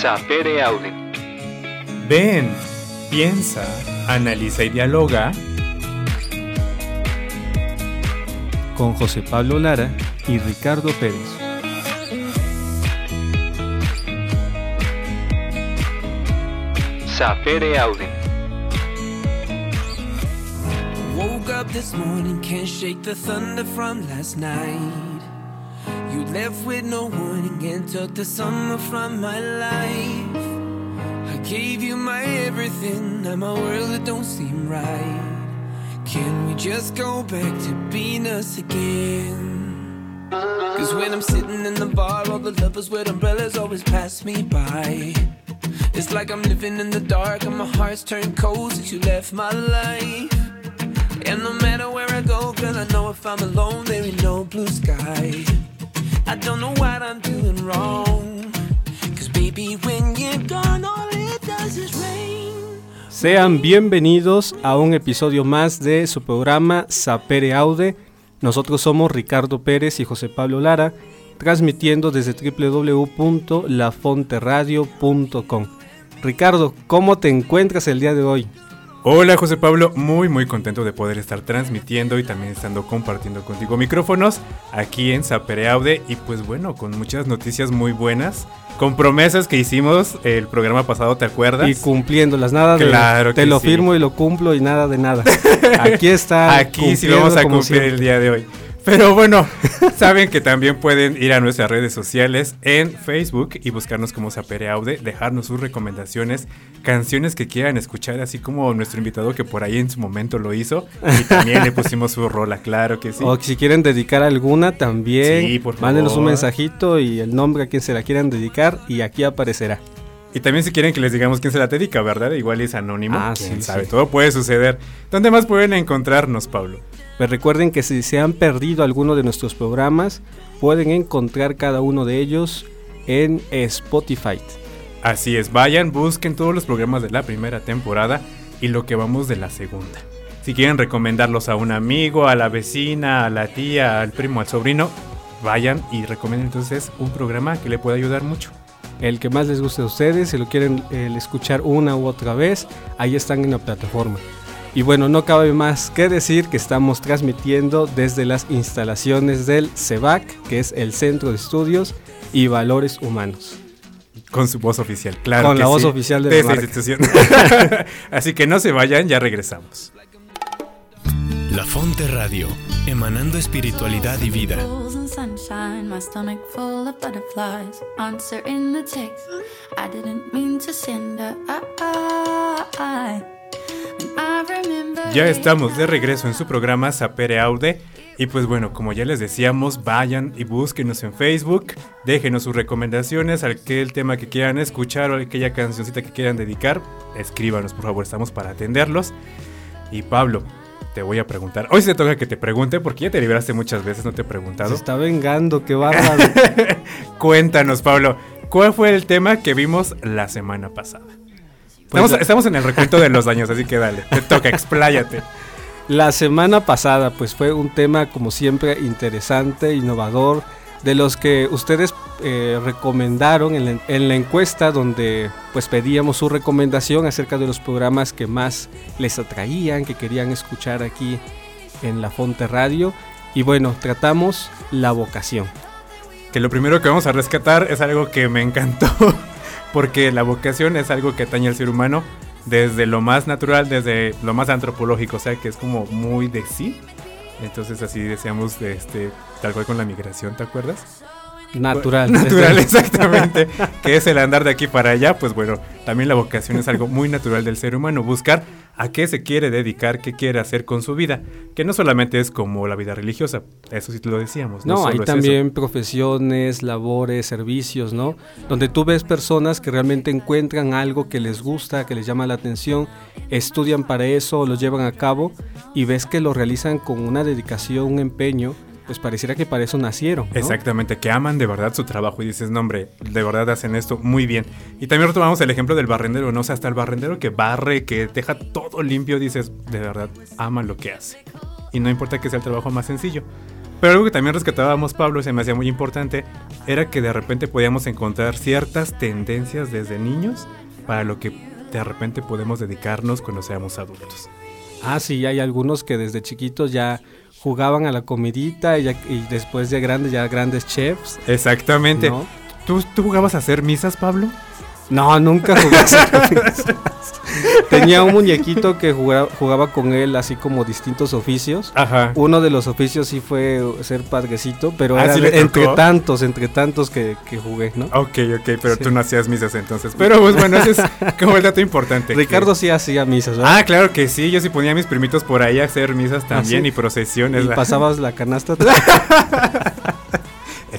Sapere Aude. Ven, piensa, analiza y dialoga con José Pablo Lara y Ricardo Pérez. Sapere Aude. Woke up this morning, can't shake the thunder from last night. Left with no warning and took the summer from my life. I gave you my everything, now my world it don't seem right. Can we just go back to being us again? Cause when I'm sitting in the bar, all the lovers with umbrellas always pass me by. It's like I'm living in the dark and my heart's turned cold since you left my life. And no matter where I go, girl, I know if I'm alone, there ain't no blue sky. Sean bienvenidos a un episodio más de su programa Sapere Aude. Nosotros somos Ricardo Pérez y José Pablo Lara, transmitiendo desde www.lafonteradio.com. Ricardo, ¿cómo te encuentras el día de hoy? Hola José Pablo, muy muy contento de poder estar transmitiendo y también estando compartiendo contigo micrófonos aquí en Sapereaude y pues bueno, con muchas noticias muy buenas, con promesas que hicimos el programa pasado, ¿te acuerdas? Y cumpliéndolas, nada de Claro te que lo sí. firmo y lo cumplo y nada de nada. Aquí está. Aquí sí vamos a cumplir siempre. el día de hoy. Pero bueno, saben que también pueden ir a nuestras redes sociales en Facebook y buscarnos como Sapere Aude, dejarnos sus recomendaciones, canciones que quieran escuchar, así como nuestro invitado que por ahí en su momento lo hizo y también le pusimos su rola, claro que sí. O si quieren dedicar alguna también, Sí, por mándenos un mensajito y el nombre a quien se la quieran dedicar y aquí aparecerá. Y también si quieren que les digamos quién se la dedica, ¿verdad? Igual es anónimo, Ah, quién sí, sabe, sí. todo puede suceder. ¿Dónde más pueden encontrarnos, Pablo? Pues recuerden que si se han perdido alguno de nuestros programas, pueden encontrar cada uno de ellos en Spotify. Así es, vayan, busquen todos los programas de la primera temporada y lo que vamos de la segunda. Si quieren recomendarlos a un amigo, a la vecina, a la tía, al primo, al sobrino, vayan y recomienden entonces un programa que le pueda ayudar mucho. El que más les guste a ustedes, si lo quieren eh, escuchar una u otra vez, ahí están en la plataforma. Y bueno, no cabe más que decir que estamos transmitiendo desde las instalaciones del CEBAC, que es el Centro de Estudios y Valores Humanos. Con su voz oficial, claro. Con que la voz oficial de de la institución. Así que no se vayan, ya regresamos. La Fonte Radio, emanando espiritualidad y vida. Ya estamos de regreso en su programa Sapere Aude. Y pues bueno, como ya les decíamos, vayan y búsquenos en Facebook, déjenos sus recomendaciones, aquel tema que quieran escuchar o aquella cancioncita que quieran dedicar, escríbanos por favor, estamos para atenderlos. Y Pablo, te voy a preguntar, hoy se toca que te pregunte porque ya te libraste muchas veces, no te he Se preguntado. está vengando, qué bárbaro. Cuéntanos Pablo, ¿cuál fue el tema que vimos la semana pasada? Pues estamos, estamos en el recuento de los daños, así que dale, te toca, expláyate. La semana pasada pues fue un tema como siempre interesante, innovador, de los que ustedes eh, recomendaron en la, en la encuesta donde pues pedíamos su recomendación acerca de los programas que más les atraían, que querían escuchar aquí en la Fonte Radio. Y bueno, tratamos la vocación. que lo primero que vamos a rescatar es algo que me encantó, porque la vocación es algo que atañe al ser humano desde lo más natural, desde lo más antropológico, o sea que es como muy de sí. Entonces así decíamos de este, tal cual con la migración, ¿te acuerdas? Natural. Natural, desde- exactamente. que es el andar de aquí para allá. Pues bueno, también la vocación es algo muy natural del ser humano. Buscar a qué se quiere dedicar, qué quiere hacer con su vida. Que no solamente es como la vida religiosa. Eso sí te lo decíamos. No, No, hay es también profesiones, labores, servicios, ¿no? Donde tú ves personas que realmente encuentran algo que les gusta, que les llama la atención, estudian para eso, lo llevan a cabo y ves que lo realizan con una dedicación, un empeño, pues pareciera que para eso nacieron. ¿no? Exactamente, que aman de verdad su trabajo y dices, no hombre, de verdad hacen esto muy bien. Y también retomamos el ejemplo del barrendero, ¿no? O sea, hasta el barrendero que barre, que deja todo limpio, dices, de verdad, ama lo que hace. Y no importa que sea el trabajo más sencillo. Pero algo que también rescatábamos, Pablo, y se me hacía muy importante, era que de repente podíamos encontrar ciertas tendencias desde niños para lo que de repente podemos dedicarnos cuando seamos adultos. Ah, sí, hay algunos que desde chiquitos ya jugaban a la comidita y, ya- y después de grandes ya grandes chefs. Exactamente. ¿no? ¿Tú, ¿Tú jugabas a hacer misas, Pablo? No, nunca jugué. Tenía un muñequito que jugaba, jugaba con él así como distintos oficios. Ajá. Uno de los oficios sí fue ser padrecito, pero Ah, era ¿sí le de- entre tantos, entre tantos que, que jugué, ¿no? Ok, ok, pero Sí. tú no hacías misas entonces. Pero pues bueno, ese es como el dato importante. Ricardo que- sí hacía misas, ¿verdad? Ah, claro que sí, yo sí ponía a mis primitos por ahí a hacer misas también sí? y procesiones. y pasabas la canasta.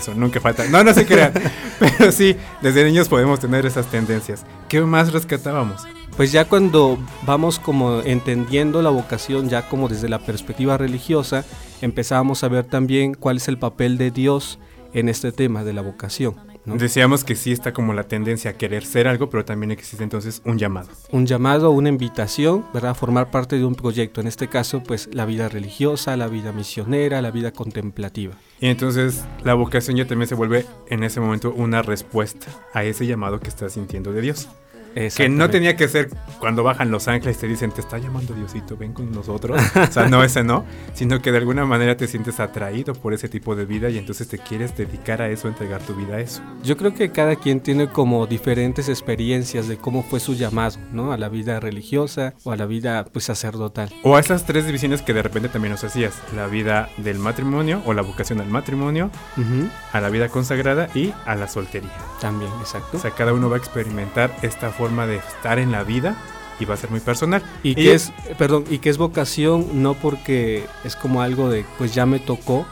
Eso nunca falta. No, no se crean. Pero sí, desde niños podemos tener esas tendencias. ¿Qué más rescatábamos? Pues ya cuando vamos como entendiendo la vocación, ya como desde la perspectiva religiosa, empezamos a ver también cuál es el papel de Dios en este tema de la vocación. ¿No? Decíamos que sí está como la tendencia a querer ser algo, pero también existe entonces un llamado. Un llamado, una invitación, ¿verdad? A formar parte de un proyecto. En este caso, pues la vida religiosa, la vida misionera, la vida contemplativa. Y entonces la vocación ya también se vuelve en ese momento una respuesta a ese llamado que estás sintiendo de Dios. Que no tenía que ser cuando bajan los ángeles te dicen, te está llamando Diosito, ven con nosotros. o sea, no, ese no, sino que de alguna manera te sientes atraído por ese tipo de vida y entonces te quieres dedicar a eso, entregar tu vida a eso. Yo creo que cada quien tiene como diferentes experiencias de cómo fue su llamado, ¿no? A la vida religiosa o a la vida pues sacerdotal. O a esas tres divisiones que de repente también nos hacías, la vida del matrimonio o la vocación al matrimonio, Ujú, a la vida consagrada y a la soltería. También, exacto. O sea, cada uno va a experimentar esta forma de estar en la vida y va a ser muy personal. Y que es, perdón, y que es vocación no porque es como algo de, pues ya me tocó,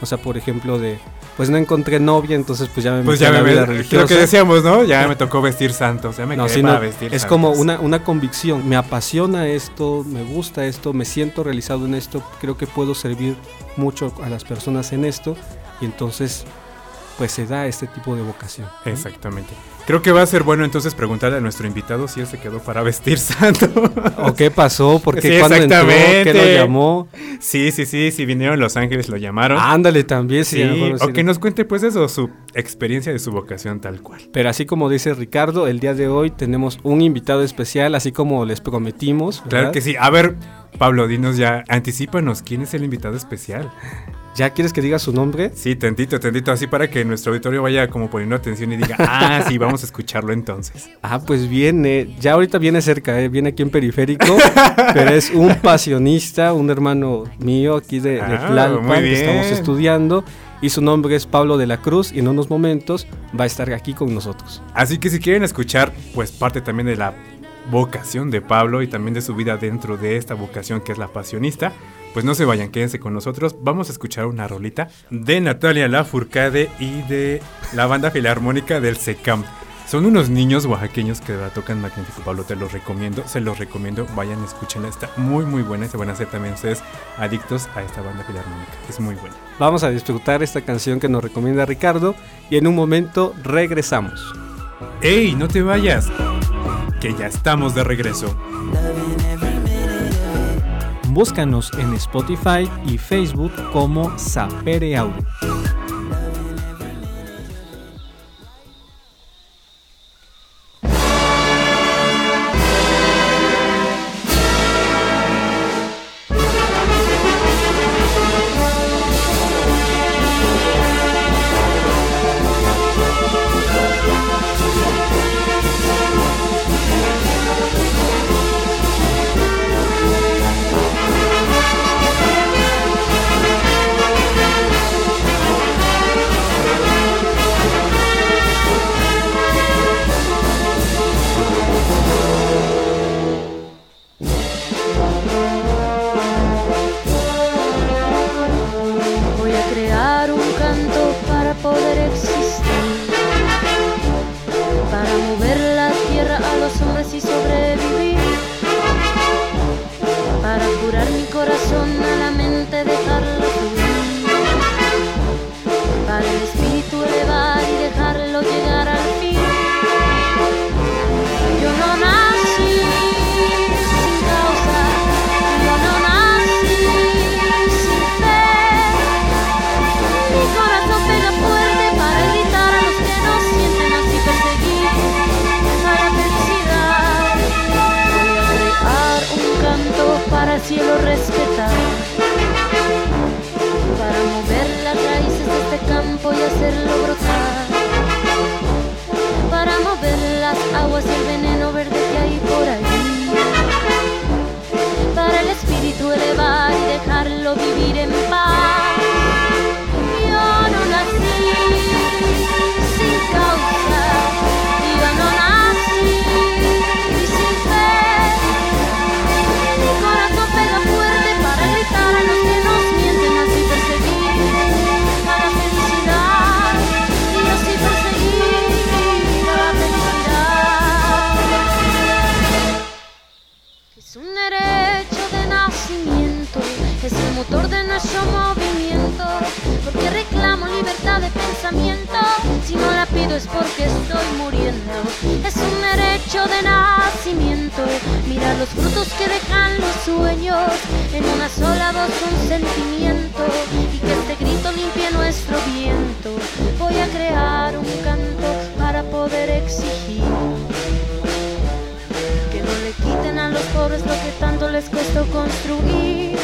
o sea, por ejemplo, de, pues no encontré novia, entonces pues ya me Pues metí ya a la me vida lo religiosa. que decíamos, ¿no? Ya me tocó vestir santos, ya me No, quedé para vestir es como santos. una, una convicción, me apasiona esto, me gusta esto, me siento realizado en esto, creo que puedo servir mucho a las personas en esto y entonces pues se da este tipo de vocación. ¿no? Exactamente. Creo que va a ser bueno entonces preguntarle a nuestro invitado si él se quedó para vestir santo. ¿O qué pasó? ¿Por qué Sí, cuando entró? ¿Qué lo llamó? sí, sí, sí, sí vinieron los ángeles, lo llamaron. Ándale también, sí. o que nos cuente pues eso, su experiencia de su vocación tal cual. Pero así como dice Ricardo, el día de hoy tenemos un invitado especial, así como les prometimos. Claro que sí. A ver, Pablo, dinos ya, anticípanos, ¿quién es el invitado especial? ¿Ya quieres que diga su nombre? Sí, tantito, tantito, así para que nuestro auditorio vaya como poniendo atención y diga, ah, sí, vamos a escucharlo entonces. Ah, pues viene, ya ahorita viene cerca, ¿eh? viene aquí en Periférico, pero es un pasionista, un hermano mío aquí de, Ah, que estamos estudiando, y su nombre es Pablo de la Cruz, y en unos momentos va a estar aquí con nosotros. Así que si quieren escuchar, pues parte también de la vocación de Pablo y también de su vida dentro de esta vocación que es la pasionista, pues no se vayan, quédense con nosotros. Vamos a escuchar una rolita de Natalia Lafourcade y de la banda filarmónica del SECAM. Son unos niños oaxaqueños que la tocan magnífico, Pablo, te los recomiendo, se los recomiendo, vayan, escúchenla, está muy muy buena y se van a hacer también ustedes adictos a esta banda filarmónica, es muy buena. Vamos a disfrutar esta canción que nos recomienda Ricardo, y en un momento regresamos. ¡Ey, no te vayas! Que ya estamos de regreso. Búscanos en Spotify y Facebook como Sapere Audio. cielo respetar. Para mover las raíces de este campo y hacerlo brotar. Para mover las aguas y el veneno es porque estoy muriendo. Es un derecho de nacimiento. Mira los frutos que dejan los sueños. En una sola voz un sentimiento. Y que este grito limpie nuestro viento. Voy a crear un canto para poder exigir. Que no le quiten a los pobres lo que tanto les costó construir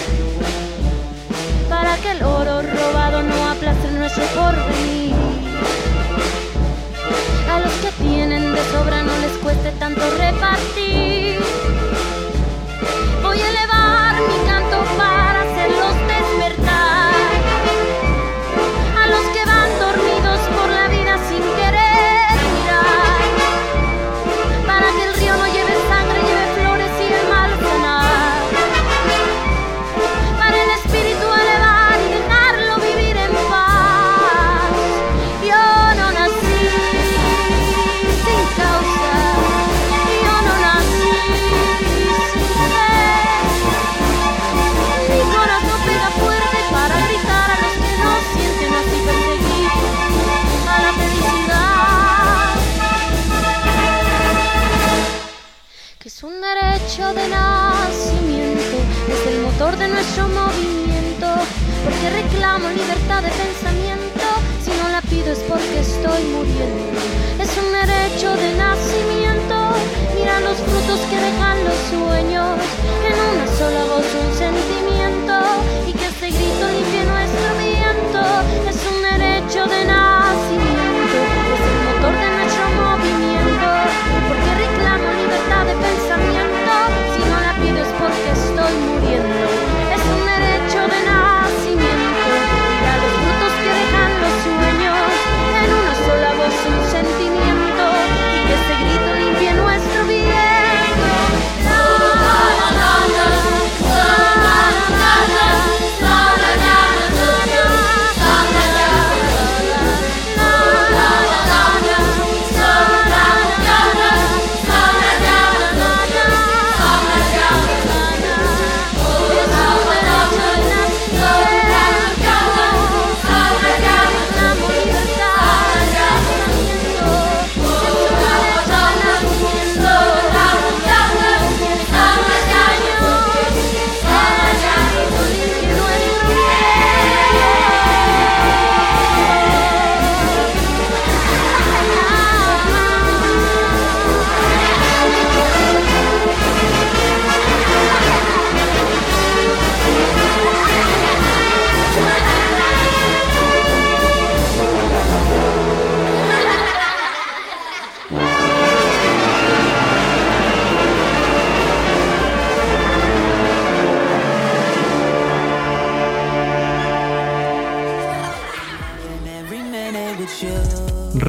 para que el oro robado no aplaste nuestro porvenir. A los que tienen de sobra no les cueste tanto repartir. Voy a elevar mi canto para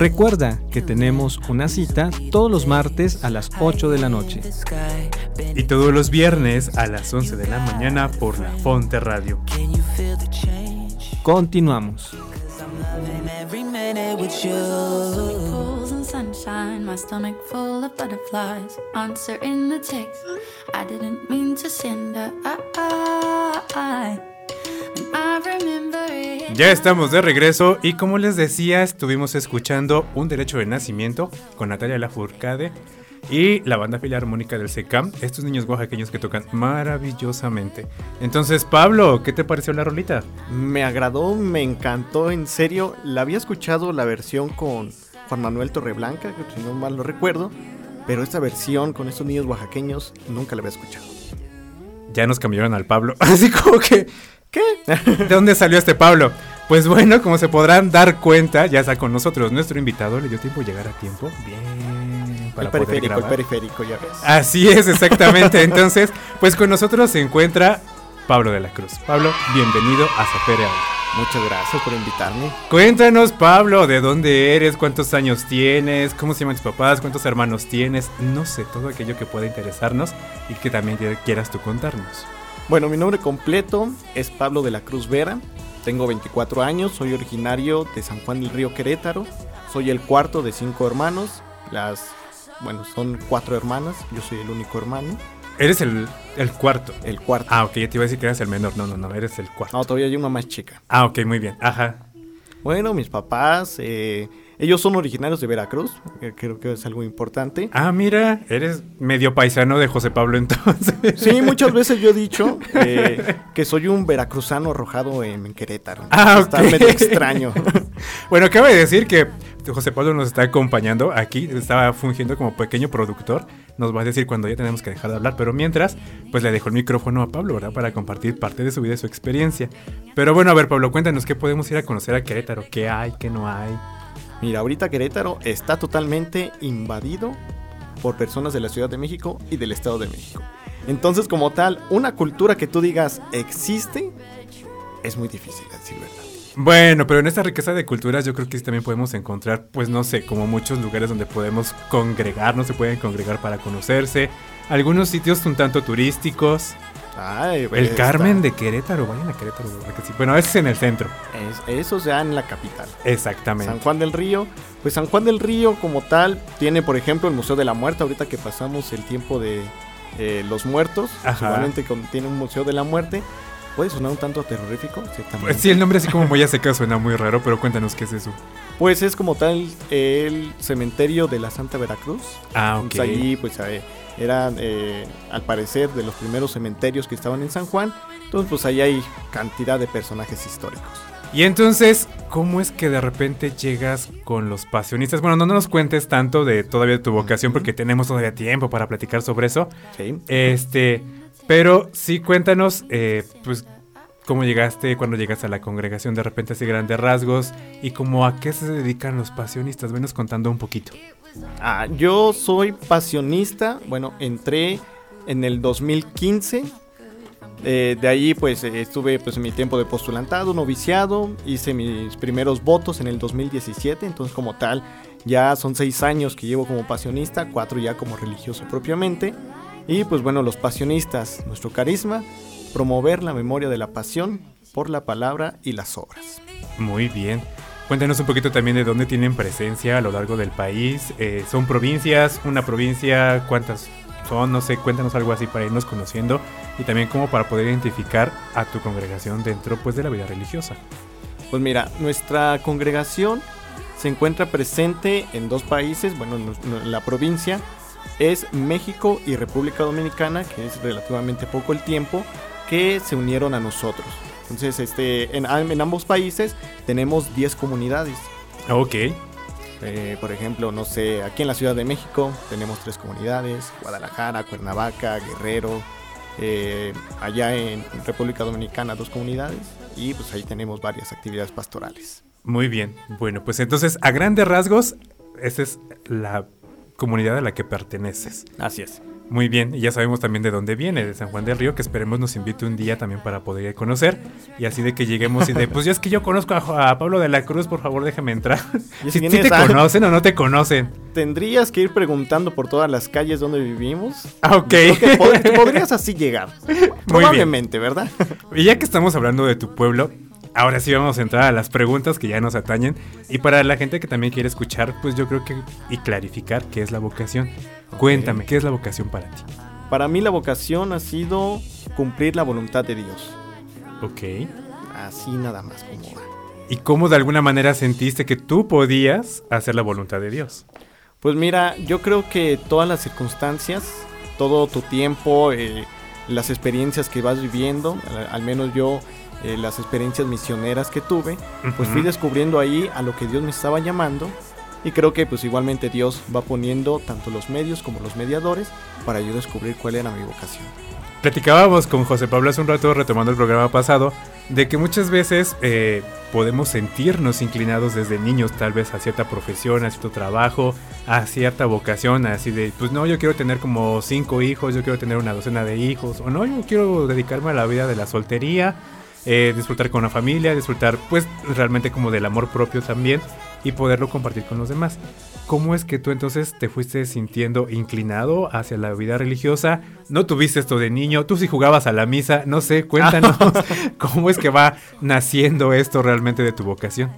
Recuerda que tenemos una cita todos los martes a las 8 de la noche. Y todos los viernes a las 11 de la mañana por la Fonte Radio. Continuamos. Sunshine, my stomach full of butterflies. Answer in the text. I didn't mean to send a I. I it. Ya estamos de regreso y como les decía, estuvimos escuchando Un Derecho de Nacimiento con Natalia Lafourcade y la banda filarmónica del SECAM, estos niños oaxaqueños que tocan maravillosamente. Entonces, Pablo, ¿qué te pareció la rolita? Me agradó, me encantó, en serio. La había escuchado la versión con Juan Manuel Torreblanca, que si no mal lo recuerdo, pero esta versión con estos niños oaxaqueños nunca la había escuchado. Ya nos cambiaron al Pablo, así como que... ¿Qué? ¿De dónde salió este Pablo? Pues bueno, como se podrán dar cuenta, ya está con nosotros nuestro invitado, le dio tiempo de llegar a tiempo. Bien. Para el periférico, el periférico, ya ves. Así es, exactamente. Entonces, pues con nosotros se encuentra Pablo de la Cruz. Pablo, bienvenido a Zaperea. Muchas gracias por invitarme. Cuéntanos, Pablo, de dónde eres, cuántos años tienes, cómo se llaman tus papás, cuántos hermanos tienes, no sé, todo aquello que pueda interesarnos y que también quieras tú contarnos. Bueno, mi nombre completo es Pablo de la Cruz Vera. Tengo 24 años, soy originario de San Juan del Río Querétaro. Soy el cuarto de cinco hermanos. Las, bueno, son cuatro hermanas. Yo soy el único hermano. Eres el, el cuarto. El cuarto. Ah, ok, ya te iba a decir que eras el menor. No, no, no, eres el cuarto. No, todavía hay una más chica. Ah, ok, muy bien. Ajá. Bueno, mis papás, eh, Ellos son originarios de Veracruz, que creo que es algo importante. Ah, mira, eres medio paisano de José Pablo entonces. Sí, muchas veces yo he dicho eh, que soy un veracruzano arrojado en Querétaro. Ah, Está medio extraño. Bueno, cabe decir que José Pablo nos está acompañando aquí, estaba fungiendo como pequeño productor. Nos va a decir cuando ya tenemos que dejar de hablar, pero mientras, pues le dejo el micrófono a Pablo, ¿verdad? Para compartir parte de su vida y su experiencia. Pero bueno, a ver, Pablo, cuéntanos qué podemos ir a conocer a Querétaro, qué hay, qué no hay. Mira, ahorita Querétaro está totalmente invadido por personas de la Ciudad de México y del Estado de México. Entonces, como tal, una cultura que tú digas existe es muy difícil, decir verdad. Bueno, pero en esta riqueza de culturas yo creo que también podemos encontrar, pues no sé, como muchos lugares donde podemos congregarnos, se pueden congregar para conocerse. Algunos sitios un tanto turísticos. Ay, El está- Carmen de Querétaro, vayan a Querétaro, ¿verdad que sí? Bueno, es en el centro. es- eso ya en la capital. Exactamente. San Juan del Río, pues San Juan del Río como tal tiene, por ejemplo, el Museo de la Muerte. Ahorita que pasamos el tiempo de eh, los muertos, con- tiene un Museo de la Muerte. Puede sonar un tanto terrorífico, ciertamente. Pues sí, el nombre así como muy seca suena muy raro, pero cuéntanos qué es eso. Pues es como tal el cementerio de la Santa Veracruz. Ah, ok. Entonces allí pues eh, eran eh, al parecer de los primeros cementerios que estaban en San Juan. Entonces pues ahí hay cantidad de personajes históricos. Y entonces, ¿cómo es que de repente llegas con los pasionistas? Bueno, no nos cuentes tanto de todavía tu vocación porque tenemos todavía tiempo para platicar sobre eso. Sí. Este, pero sí cuéntanos, eh, pues, cómo llegaste, cuando llegaste a la congregación, de repente así grandes rasgos y como a qué se dedican los pasionistas. Venos contando un poquito. Ah, yo soy pasionista. Bueno, entré en el 2015. Eh, de ahí pues estuve pues en mi tiempo de postulantado, noviciado, hice mis primeros votos en el 2017, entonces como tal ya son seis años que llevo como pasionista, cuatro ya como religioso propiamente. Y pues bueno, los pasionistas, nuestro carisma, promover la memoria de la pasión por la palabra y las obras. Muy bien. Cuéntanos un poquito también de dónde tienen presencia a lo largo del país. Eh, ¿Son provincias? ¿Una provincia? ¿Cuántas son? No sé, cuéntanos algo así para irnos conociendo y también como para poder identificar a tu congregación dentro pues de la vida religiosa. Pues mira, nuestra congregación se encuentra presente en dos países, bueno, en la provincia es México y República Dominicana, que es relativamente poco el tiempo, que se unieron a nosotros. Entonces, este, en, en ambos países tenemos 10 comunidades. Ok. Eh, por ejemplo, no sé, aquí en la Ciudad de México tenemos tres comunidades, Guadalajara, Cuernavaca, Guerrero, eh, allá en República Dominicana dos comunidades y pues ahí tenemos varias actividades pastorales. Muy bien. Bueno, pues entonces a grandes rasgos, esa es la comunidad a la que perteneces. Así es. Muy bien, y ya sabemos también de dónde viene, de San Juan del Río, que esperemos nos invite un día también para poder conocer. Y así de que lleguemos y de, pues ya es que yo conozco a, Pablo de la Cruz, por favor déjame entrar. ¿Y Si, si te conocen o no te conocen. Tendrías que ir preguntando por todas las calles donde vivimos. Ah, ok. Yo creo que pod- podrías así llegar. Probablemente, ¿verdad? Y ya que estamos hablando de tu pueblo, ahora sí vamos a entrar a las preguntas que ya nos atañen. Y para la gente que también quiere escuchar, pues yo creo que y clarificar qué es la vocación. Cuéntame, ¿qué es la vocación para ti? Para mí la vocación ha sido cumplir la voluntad de Dios. Ok. Así nada más como va. ¿Y cómo de alguna manera sentiste que tú podías hacer la voluntad de Dios? Pues mira, yo creo que todas las circunstancias, todo tu tiempo, eh, las experiencias que vas viviendo, al, al menos yo, eh, las experiencias misioneras que tuve, pues fui Ujú. descubriendo ahí a lo que Dios me estaba llamando. Y creo que pues igualmente Dios va poniendo tanto los medios como los mediadores para yo descubrir cuál era mi vocación. Platicábamos con José Pablo hace un rato, retomando el programa pasado, de que muchas veces eh, podemos sentirnos inclinados desde niños tal vez a cierta profesión, a cierto trabajo, a cierta vocación, así de, pues no, yo quiero tener como cinco hijos, yo quiero tener una docena de hijos, o no, yo quiero dedicarme a la vida de la soltería, eh, disfrutar con la familia, disfrutar pues realmente como del amor propio también y poderlo compartir con los demás. ¿Cómo es que tú entonces te fuiste sintiendo inclinado hacia la vida religiosa? ¿No tuviste esto de niño? ¿Tú sí jugabas a la misa? No sé, cuéntanos cómo es que va naciendo esto realmente de tu vocación.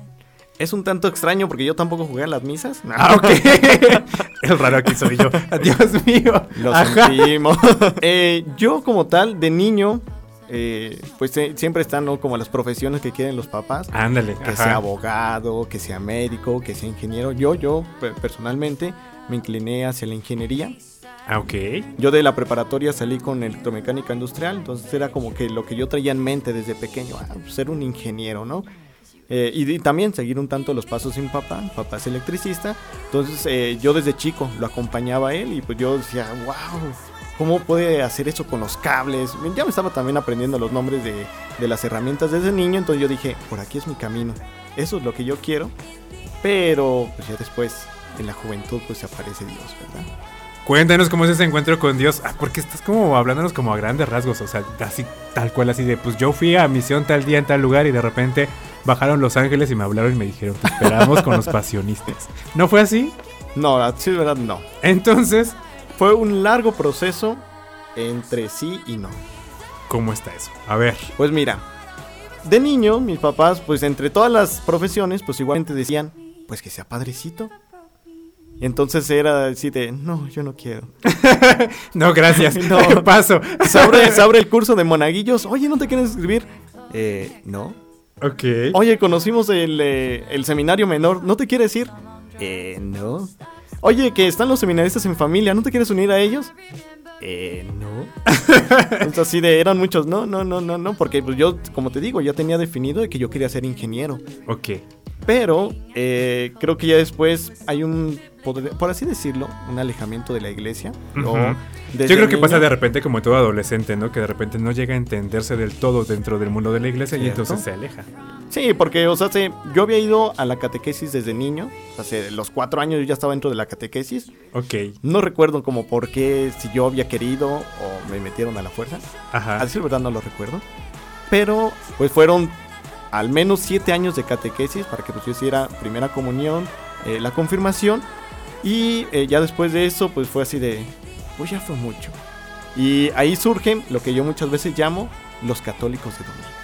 Es un tanto extraño porque yo tampoco jugué a las misas. Ah, ok. El raro aquí soy yo. Dios mío. Lo Ajá. sentimos. Eh, yo como tal, de niño, eh, pues eh, siempre están ¿no? como las profesiones que quieren los papás. Ándale. Que ajá. sea abogado, que sea médico, que sea ingeniero. Yo, yo pe- personalmente me incliné hacia la ingeniería. Ah, ok. Yo de la preparatoria salí con electromecánica industrial, entonces era como que lo que yo traía en mente desde pequeño, ah, pues, ser un ingeniero, ¿no? Eh, y, y también seguir un tanto los pasos de mi papá, papá es electricista, entonces eh, yo desde chico lo acompañaba a él y pues yo decía, wow, ¿cómo puede hacer eso con los cables? Ya me estaba también aprendiendo los nombres de, de las herramientas desde niño, entonces yo dije, por aquí es mi camino, eso es lo que yo quiero, pero pues ya después en la juventud pues aparece Dios, ¿verdad? Cuéntanos cómo es ese encuentro con Dios. Ah, porque estás como hablándonos como a grandes rasgos. O sea, así, tal cual, así de, pues yo fui a misión tal día en tal lugar y de repente bajaron los ángeles y me hablaron y me dijeron, te esperamos con los pasionistas. ¿No fue así? No, la verdad, no. Entonces, Fue un largo proceso entre sí y no. ¿cómo está eso? A ver. Pues mira, de niño, mis papás, pues entre todas las profesiones, pues igualmente decían, pues que sea padrecito. Entonces era así de, no, yo no quiero. No, gracias. No. Paso. Se abre, se abre el curso de monaguillos, oye, ¿no te quieres escribir? Eh, no. Ok. Oye, conocimos el, eh, el seminario menor, ¿no te quieres ir? Eh, no. Oye, que están los seminaristas en familia, ¿no te quieres unir a ellos? Eh, no. Entonces así de, eran muchos, no, no, no, no, no, porque pues yo, como te digo, ya tenía definido de que yo quería ser ingeniero. Ok. Pero eh, creo que ya después hay un, por, por así decirlo, un alejamiento de la iglesia. Yo, creo que pasa de repente como todo adolescente, ¿no? Que de repente no llega a entenderse del todo dentro del mundo de la iglesia y entonces se aleja. Sí, porque, o sea, se- yo había ido a la catequesis desde niño. Hace los cuatro años yo ya estaba dentro de la catequesis. Ok. No recuerdo como por qué, si yo había querido o me metieron a la fuerza. Ajá. A decir verdad no lo recuerdo. Pero, pues fueron al menos siete años de catequesis para que pues yo hiciera primera comunión, eh, la confirmación. Y eh, ya después de eso, pues fue así de, pues ya fue mucho. Y ahí surgen lo que yo muchas veces llamo los católicos de domingo.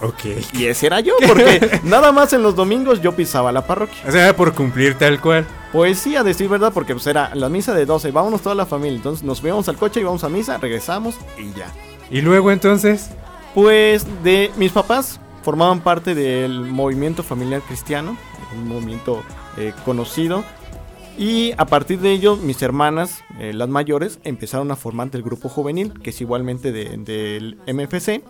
Ok. Y ese era yo, porque nada más en los domingos yo pisaba la parroquia. O sea, por cumplir tal cual. Pues sí, a decir verdad, porque pues era la misa de 12, vámonos toda la familia. Entonces nos subíamos al coche y vamos a misa, regresamos y ya. Y luego entonces. Pues de mis papás formaban parte del movimiento familiar cristiano, un movimiento eh, conocido. Y a partir de ello, mis hermanas, eh, las mayores, empezaron a formar del grupo juvenil, que es igualmente de- del MFC.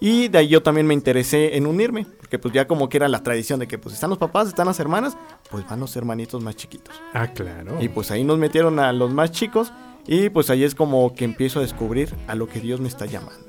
Y de ahí yo también me interesé en unirme, porque pues ya como que era la tradición de que pues están los papás, están las hermanas, pues van los hermanitos más chiquitos. Ah, claro. Y pues ahí nos metieron a los más chicos y pues ahí es como que empiezo a descubrir a lo que Dios me está llamando.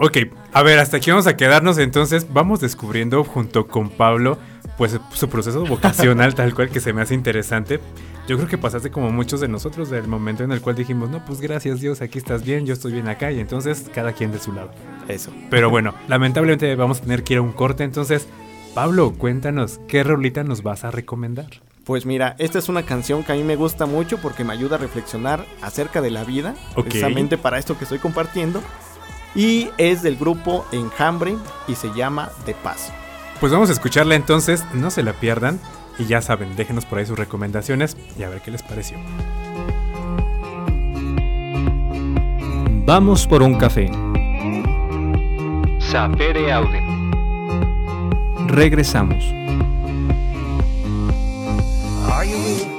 Ok, a ver, hasta aquí vamos a quedarnos. Entonces, vamos descubriendo junto con Pablo, pues su proceso vocacional, tal cual que se me hace interesante. Yo creo que pasaste como muchos de nosotros del momento en el cual dijimos, no, pues gracias Dios, aquí estás bien, yo estoy bien acá, y entonces cada quien de su lado. Eso. Pero bueno, lamentablemente vamos a tener que ir a un corte. Entonces, Pablo, cuéntanos, ¿qué rolita nos vas a recomendar? Pues mira, esta es una canción que a mí me gusta mucho porque me ayuda a reflexionar acerca de la vida, Ok. precisamente para esto que estoy compartiendo. Y es del grupo Enjambre y se llama De Paso. Pues vamos a escucharla entonces, no se la pierdan. Y ya saben, déjenos por ahí sus recomendaciones y a ver qué les pareció. Vamos por un café. Sapere Aude. Regresamos. Are you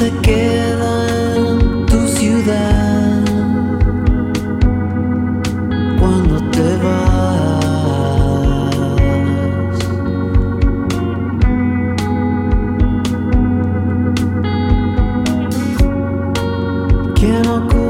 se queda en tu ciudad cuando te vas? ¿Quién ocupa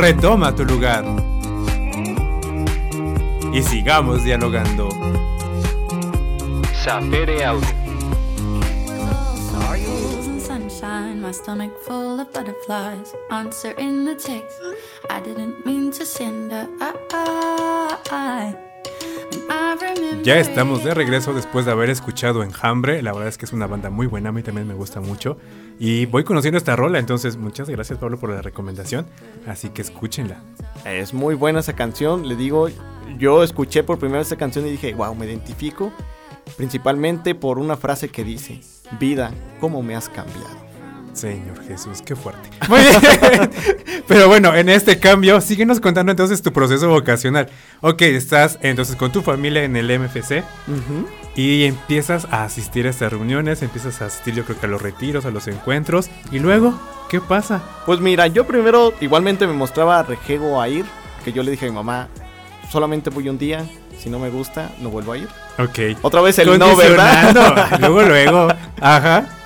retoma tu lugar. Y sigamos dialogando. Sapere Audio. Sparkles and sunshine, my stomach full of butterflies. Answer in the text. I didn't mean to send a I. I remember Ya estamos de regreso después de haber escuchado Enjambre. La verdad es que es una banda muy buena, a mí también me gusta mucho. Y voy conociendo esta rola, entonces muchas gracias Pablo por la recomendación. Así que escúchenla. Es muy buena esa canción, le digo, yo escuché por primera vez esa canción y dije, wow, me identifico, principalmente por una frase que dice, vida, ¿cómo me has cambiado? Señor Jesús, qué fuerte. Muy bien. Pero bueno, en este cambio, síguenos contando entonces tu proceso vocacional. Ok, estás entonces con tu familia en el MFC y empiezas a asistir a estas reuniones, empiezas a asistir yo creo que a los retiros, a los encuentros. Y luego, ¿qué pasa? Pues mira, yo primero igualmente me mostraba rejego a ir, que yo le dije a mi mamá, solamente voy un día, si no me gusta, no vuelvo a ir. Ok. Otra vez el no, ¿verdad? Luego, luego. Ajá.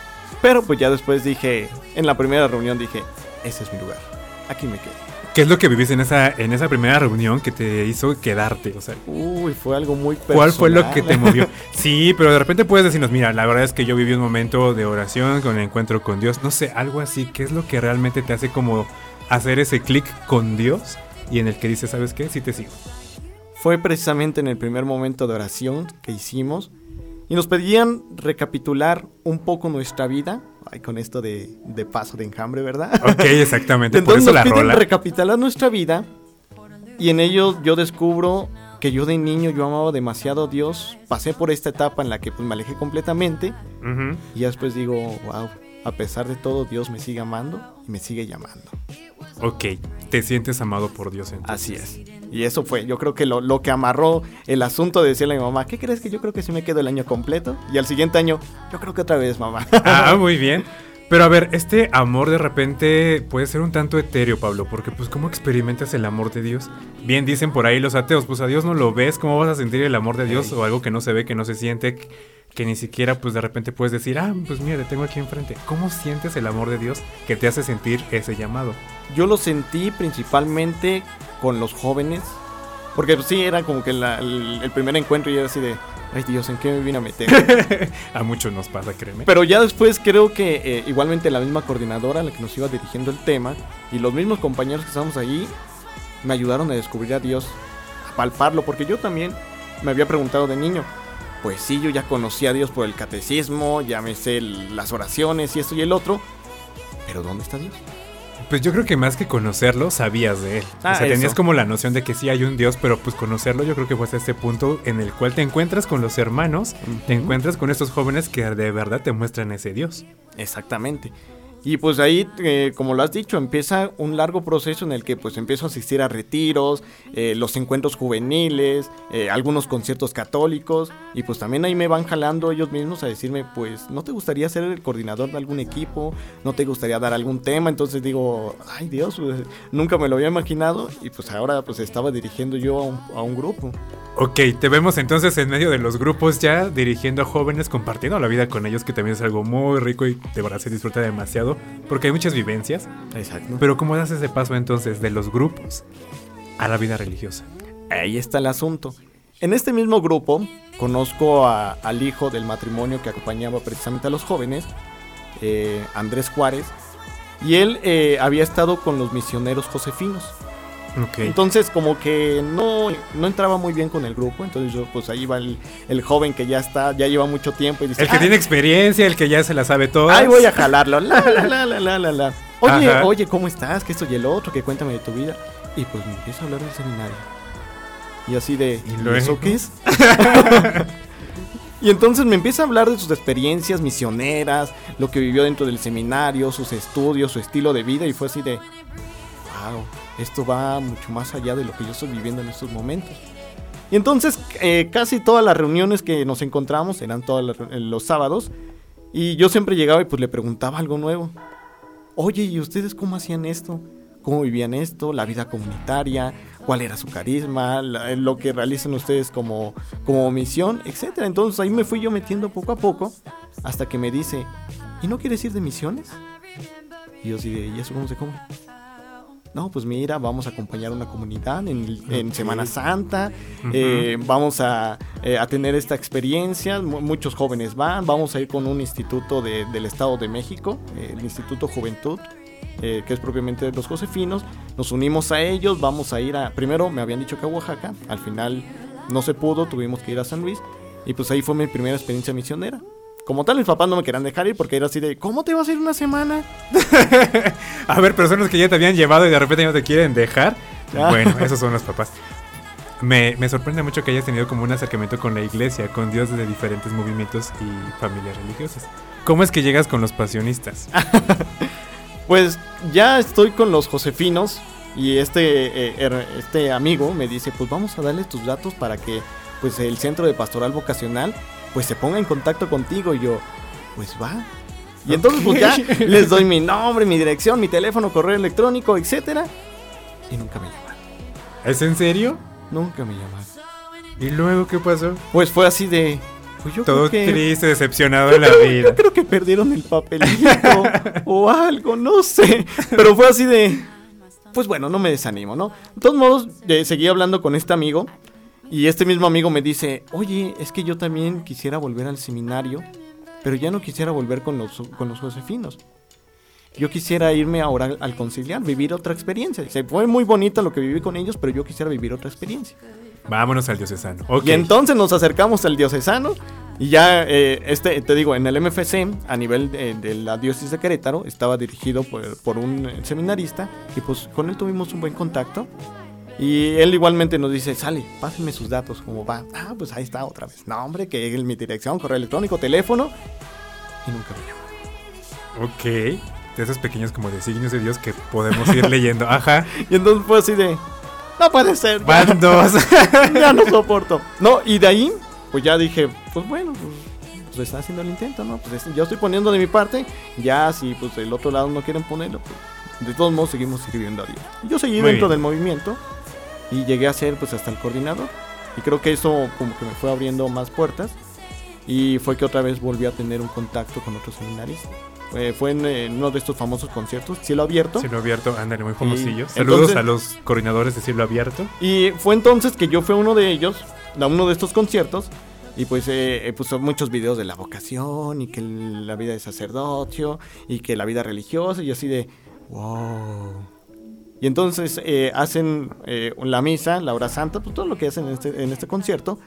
Pero pues ya después dije, en la primera reunión dije, ese es mi lugar, aquí me quedo. ¿Qué es lo que viviste en esa, en esa primera reunión que te hizo quedarte? O sea, Uy, fue algo muy personal. ¿cuál fue lo que te movió? Sí, pero de repente puedes decirnos, mira, la verdad es que yo viví un momento de oración con el encuentro con Dios. No sé, algo así. ¿Qué es lo que realmente te hace como hacer ese clic con Dios y en el que dices, ¿sabes qué? Sí te sigo. Fue precisamente en el primer momento de oración que hicimos y nos pedían recapitular un poco nuestra vida. Ay, con esto de, de paso de enjambre, ¿verdad? Ok, exactamente. Por Entonces eso nos la piden rola. recapitular nuestra vida y en ello yo descubro que yo de niño yo amaba demasiado a Dios. Pasé por esta etapa en la que pues, me alejé completamente Ujú. y ya después digo, wow, a pesar de todo Dios me sigue amando y me sigue llamando. Ok, te sientes amado por Dios entonces. Así es. Y eso fue, yo creo que lo, lo que amarró el asunto de decirle a mi mamá, ¿qué crees que yo creo que sí me quedo el año completo? Y al siguiente año, yo creo que otra vez, mamá. Ah, muy bien. Pero a ver, este amor de repente puede ser un tanto etéreo, Pablo, porque pues ¿cómo experimentas el amor de Dios? Bien dicen por ahí los ateos, pues a Dios no lo ves, ¿cómo vas a sentir el amor de Dios o algo que no se ve, que no se siente, que, ni siquiera pues de repente puedes decir, ah, pues mira, te tengo aquí enfrente. ¿Cómo sientes el amor de Dios que te hace sentir ese llamado? Yo lo sentí principalmente con los jóvenes, porque pues, sí, era como que la- el, el primer encuentro y era así de, ay Dios, ¿en qué me vine a meter? A muchos nos pasa, créeme. Pero ya después creo que eh, igualmente la misma coordinadora, la que nos iba dirigiendo el tema, y los mismos compañeros que estábamos allí, me ayudaron a descubrir a Dios, a palparlo, porque yo también me había preguntado de niño, pues sí, yo ya conocí a Dios por el catecismo, ya me sé las oraciones y esto y el otro, pero ¿dónde está Dios? Pues yo creo que más que conocerlo, sabías de él. Ah, o sea, tenías eso. como la noción de que sí hay un Dios, pero pues conocerlo yo creo que fue hasta este punto en el cual te encuentras con los hermanos, te encuentras con estos jóvenes que de verdad te muestran ese Dios. Exactamente. Y pues ahí, eh, como lo has dicho, empieza un largo proceso en el que pues empiezo a asistir a retiros, eh, los encuentros juveniles, eh, algunos conciertos católicos, y pues también ahí me van jalando ellos mismos a decirme, pues, ¿no te gustaría ser el coordinador de algún equipo? ¿No te gustaría dar algún tema? Entonces digo, ay Dios, pues, nunca me lo había imaginado, y pues ahora pues estaba dirigiendo yo a un, a un grupo. Ok, te vemos entonces en medio de los grupos ya dirigiendo a jóvenes, compartiendo la vida con ellos, que también es algo muy rico y de verdad se disfruta demasiado, porque hay muchas vivencias. Exacto. Pero ¿cómo das ese paso entonces de los grupos a la vida religiosa? Ahí está el asunto. En este mismo grupo conozco a- al hijo del matrimonio que acompañaba precisamente a los jóvenes, eh, Andrés Juárez, y él eh, había estado con los misioneros josefinos. Entonces como que no, no entraba muy bien con el grupo, entonces yo pues ahí va el, el joven que ya está, ya lleva mucho tiempo y dice, el que "Ah, tiene experiencia, el que ya se la sabe toda. Ay, voy a jalarlo. La, la, la, la, la, la, la. Oye, Ajá. oye, ¿cómo estás? Que esto y el otro, que cuéntame de tu vida. Y pues me empieza a hablar del seminario. Y así de, ¿Y eso qué es? y entonces me empieza a hablar de sus experiencias misioneras, lo que vivió dentro del seminario, sus estudios, su estilo de vida. Y fue así de, wow, esto va mucho más allá de lo que yo estoy viviendo en estos momentos. Y entonces eh, casi todas las reuniones que nos encontramos eran todos los sábados. Y yo siempre llegaba y pues le preguntaba algo nuevo. Oye, ¿y ustedes cómo hacían esto? ¿Cómo vivían esto? ¿La vida comunitaria? ¿Cuál era su carisma? la- lo que realizan ustedes como, como misión, etcétera. Entonces ahí me fui yo metiendo poco a poco hasta que me dice, ¿y no quieres ir de misiones? Y yo así de, ¿y eso cómo se come? No, pues mira, vamos a acompañar a una comunidad en, en Semana Santa, eh, vamos a, eh, a, tener esta experiencia, muchos jóvenes van, vamos a ir con un instituto de, del Estado de México, el Instituto Juventud, eh, que es propiamente de los Josefinos. Nos unimos a ellos, vamos a ir a... Primero me habían dicho que a Oaxaca, al final no se pudo, tuvimos que ir a San Luis. Y pues ahí fue mi primera experiencia misionera. Como tal, mis papás no me querían dejar ir porque era así de, ¿cómo te vas a ir una semana? a ver, personas que ya te habían llevado y de repente no te quieren dejar. Bueno, esos son los papás. Me, me, sorprende mucho que hayas tenido como un acercamiento con la iglesia, con Dios de diferentes movimientos y familias religiosas. ¿Cómo es que llegas con los pasionistas? Pues ya estoy con los Josefinos y este, eh, este amigo me dice, pues vamos a darle tus datos para que pues el centro de pastoral vocacional pues se ponga en contacto contigo y yo, pues va. Y entonces pues ya les doy mi nombre, mi dirección, mi teléfono, correo electrónico, etcétera. Y nunca me llamaron. ¿Es en serio? Nunca me llamaron. ¿Y luego qué pasó? Pues fue así de, pues Todo triste, decepcionado en la vida. Yo creo que perdieron el papelito o algo, no sé. Pero fue así de. Pues bueno, no me desanimo, ¿no? De todos modos, eh, seguí hablando con este amigo. Y este mismo amigo me dice: Oye, es que yo también quisiera volver al seminario. Pero ya no quisiera volver con los, con los josefinos. Yo quisiera irme ahora al conciliar, vivir otra experiencia. Se fue muy bonito lo que viví con ellos, pero yo quisiera vivir otra experiencia. Vámonos al diocesano. Y entonces nos acercamos al diocesano. Y ya, eh, este, te digo, en el MFC, a nivel de, la diócesis de Querétaro, estaba dirigido por, un seminarista. Y pues con él tuvimos un buen contacto. Y él igualmente nos dice, sale, pásenme sus datos, ¿cómo va? Ah, pues ahí está otra vez. No, hombre, que es mi dirección, correo electrónico, teléfono. Y nunca me llamó. Ok. De esos pequeños como designios de Dios que podemos ir leyendo. Ajá. y entonces fue así de, no puede ser. Van dos. ya no soporto. No, y de ahí, pues ya dije, pues bueno, pues, pues está haciendo el intento, ¿no? Pues yo estoy poniendo de mi parte. Ya si pues el otro lado no quieren ponerlo, pues de todos modos seguimos sirviendo a Dios. Yo seguí dentro del movimiento y llegué a ser pues hasta el coordinador. Y creo que eso como que me fue abriendo más puertas. Y fue que otra vez volví a tener un contacto con otros seminaristas. Eh, fue en, uno de estos famosos conciertos, Cielo Abierto. Cielo Abierto, ándale, muy famosillo. Saludos a los coordinadores de Cielo Abierto. Y fue entonces que yo fui a uno de ellos, a uno de estos conciertos, y pues eh, puso muchos videos de la vocación, y que la vida de sacerdocio, y que la vida religiosa, y así de, wow. Y entonces eh, hacen eh, la misa, la hora santa, pues todo lo que hacen en este, en este concierto.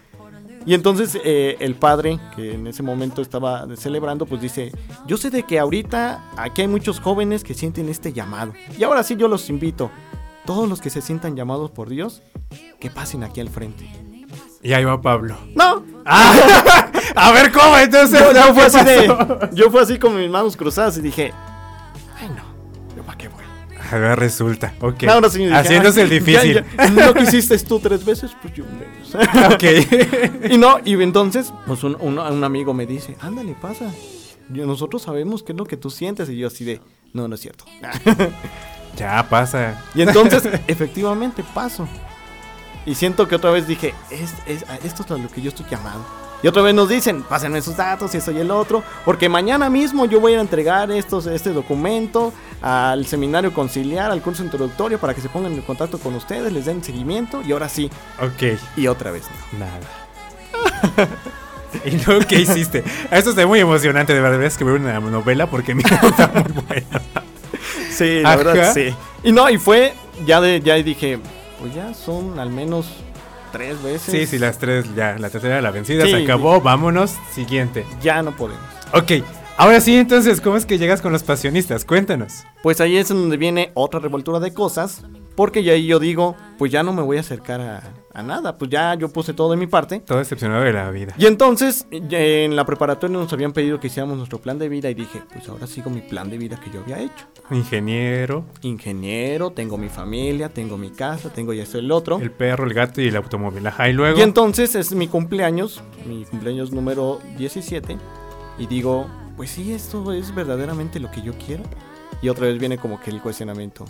Y entonces eh, el padre, que en ese momento estaba celebrando, pues dice, yo sé de que ahorita aquí hay muchos jóvenes que sienten este llamado. Y ahora sí yo los invito, todos los que se sientan llamados por Dios, que pasen aquí al frente. Y ahí va Pablo. No. Ah, a ver cómo entonces. Yo, fue así yo fue así con mis manos cruzadas y dije, ay no, yo qué voy. A resulta, ok. Haciéndose el difícil. ¿No quisiste tú tres veces? Pues yo ok. y no, y entonces, pues un, un, amigo me dice, ándale, pasa. nosotros sabemos qué es lo que tú sientes. Y yo así de, no, no es cierto. ya pasa. Y entonces, efectivamente, paso. Y siento que otra vez dije, es, esto es lo que yo estoy llamado. Y otra vez nos dicen, pásenme sus datos y eso y el otro, porque mañana mismo yo voy a entregar estos, este documento al seminario conciliar, al curso introductorio, para que se pongan en contacto con ustedes, les den seguimiento y ahora sí. Ok. Y otra vez Nada. ¿Y luego qué hiciste? Esto está muy emocionante, de verdad, es que veo una novela porque mi está muy buena. Sí, la verdad, sí. Y no, y fue, ya, de, ya dije, pues ya son al menos tres veces. Sí, sí, las tres, ya, la tercera la vencida, se acabó, vámonos, siguiente. Ya no podemos. Ok, ahora sí, entonces, ¿cómo es que llegas con los pasionistas? Cuéntanos. Pues ahí es donde viene otra revoltura de cosas, porque ya ahí yo digo, pues ya no me voy a acercar a, nada, pues ya yo puse todo de mi parte. Todo decepcionado de la vida. Y entonces, en la preparatoria nos habían pedido que hiciéramos nuestro plan de vida y dije, pues ahora sigo mi plan de vida que yo había hecho. Ingeniero. Ingeniero, tengo mi familia, tengo mi casa, tengo ya esto el otro. El perro, el gato y el automóvil. Ajá, y luego. Y entonces es mi cumpleaños, mi cumpleaños número 17, y digo, pues sí, esto es verdaderamente lo que yo quiero. Y otra vez viene como que el cuestionamiento.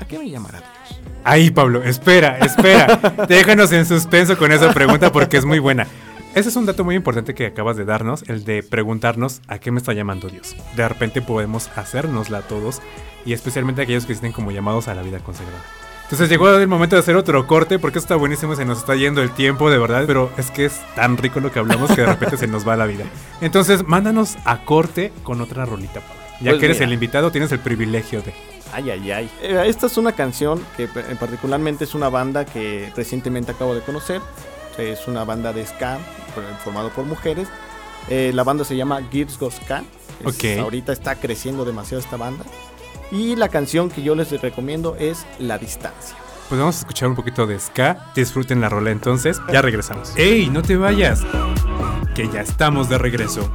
¿A qué me llamará Dios? Ahí, Pablo, espera, espera. Déjanos en suspenso con esa pregunta porque es muy buena. ese es un dato muy importante que acabas de darnos, el de preguntarnos a qué me está llamando Dios. De repente podemos hacérnosla a todos y especialmente a aquellos que estén como llamados a la vida consagrada. Entonces llegó el momento de hacer otro corte porque está buenísimo, se nos está yendo el tiempo de verdad, pero es que es tan rico lo que hablamos que de repente se nos va la vida. Entonces mándanos a corte con otra rolita, Pablo. Ya Pues que eres mira. el invitado, tienes el privilegio de... Ay, ay, ay. Eh, esta es una canción que eh, particularmente es una banda que recientemente acabo de conocer. Es una banda de ska formado por mujeres. Eh, la banda se llama Gibbs Go Ska. Es- Ok. Ahorita está creciendo demasiado esta banda. Y la canción que yo les recomiendo es La Distancia. Pues vamos a escuchar un poquito de ska. Disfruten la rola entonces. Ya regresamos. ¡Ey! No te vayas. Que ya estamos de regreso.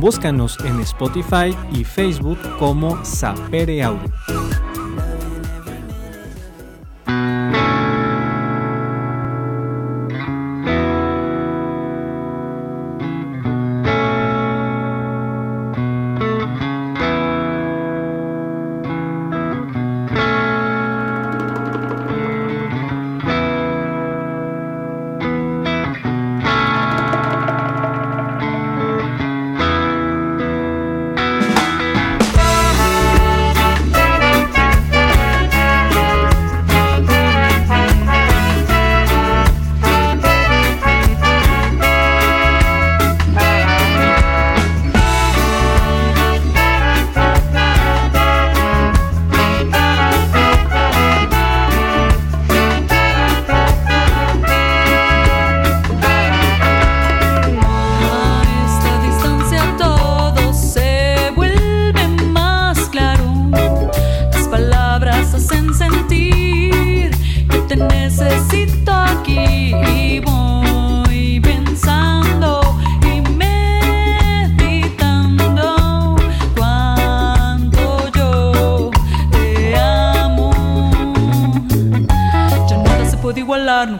Búscanos en Spotify y Facebook como Sapere Audio.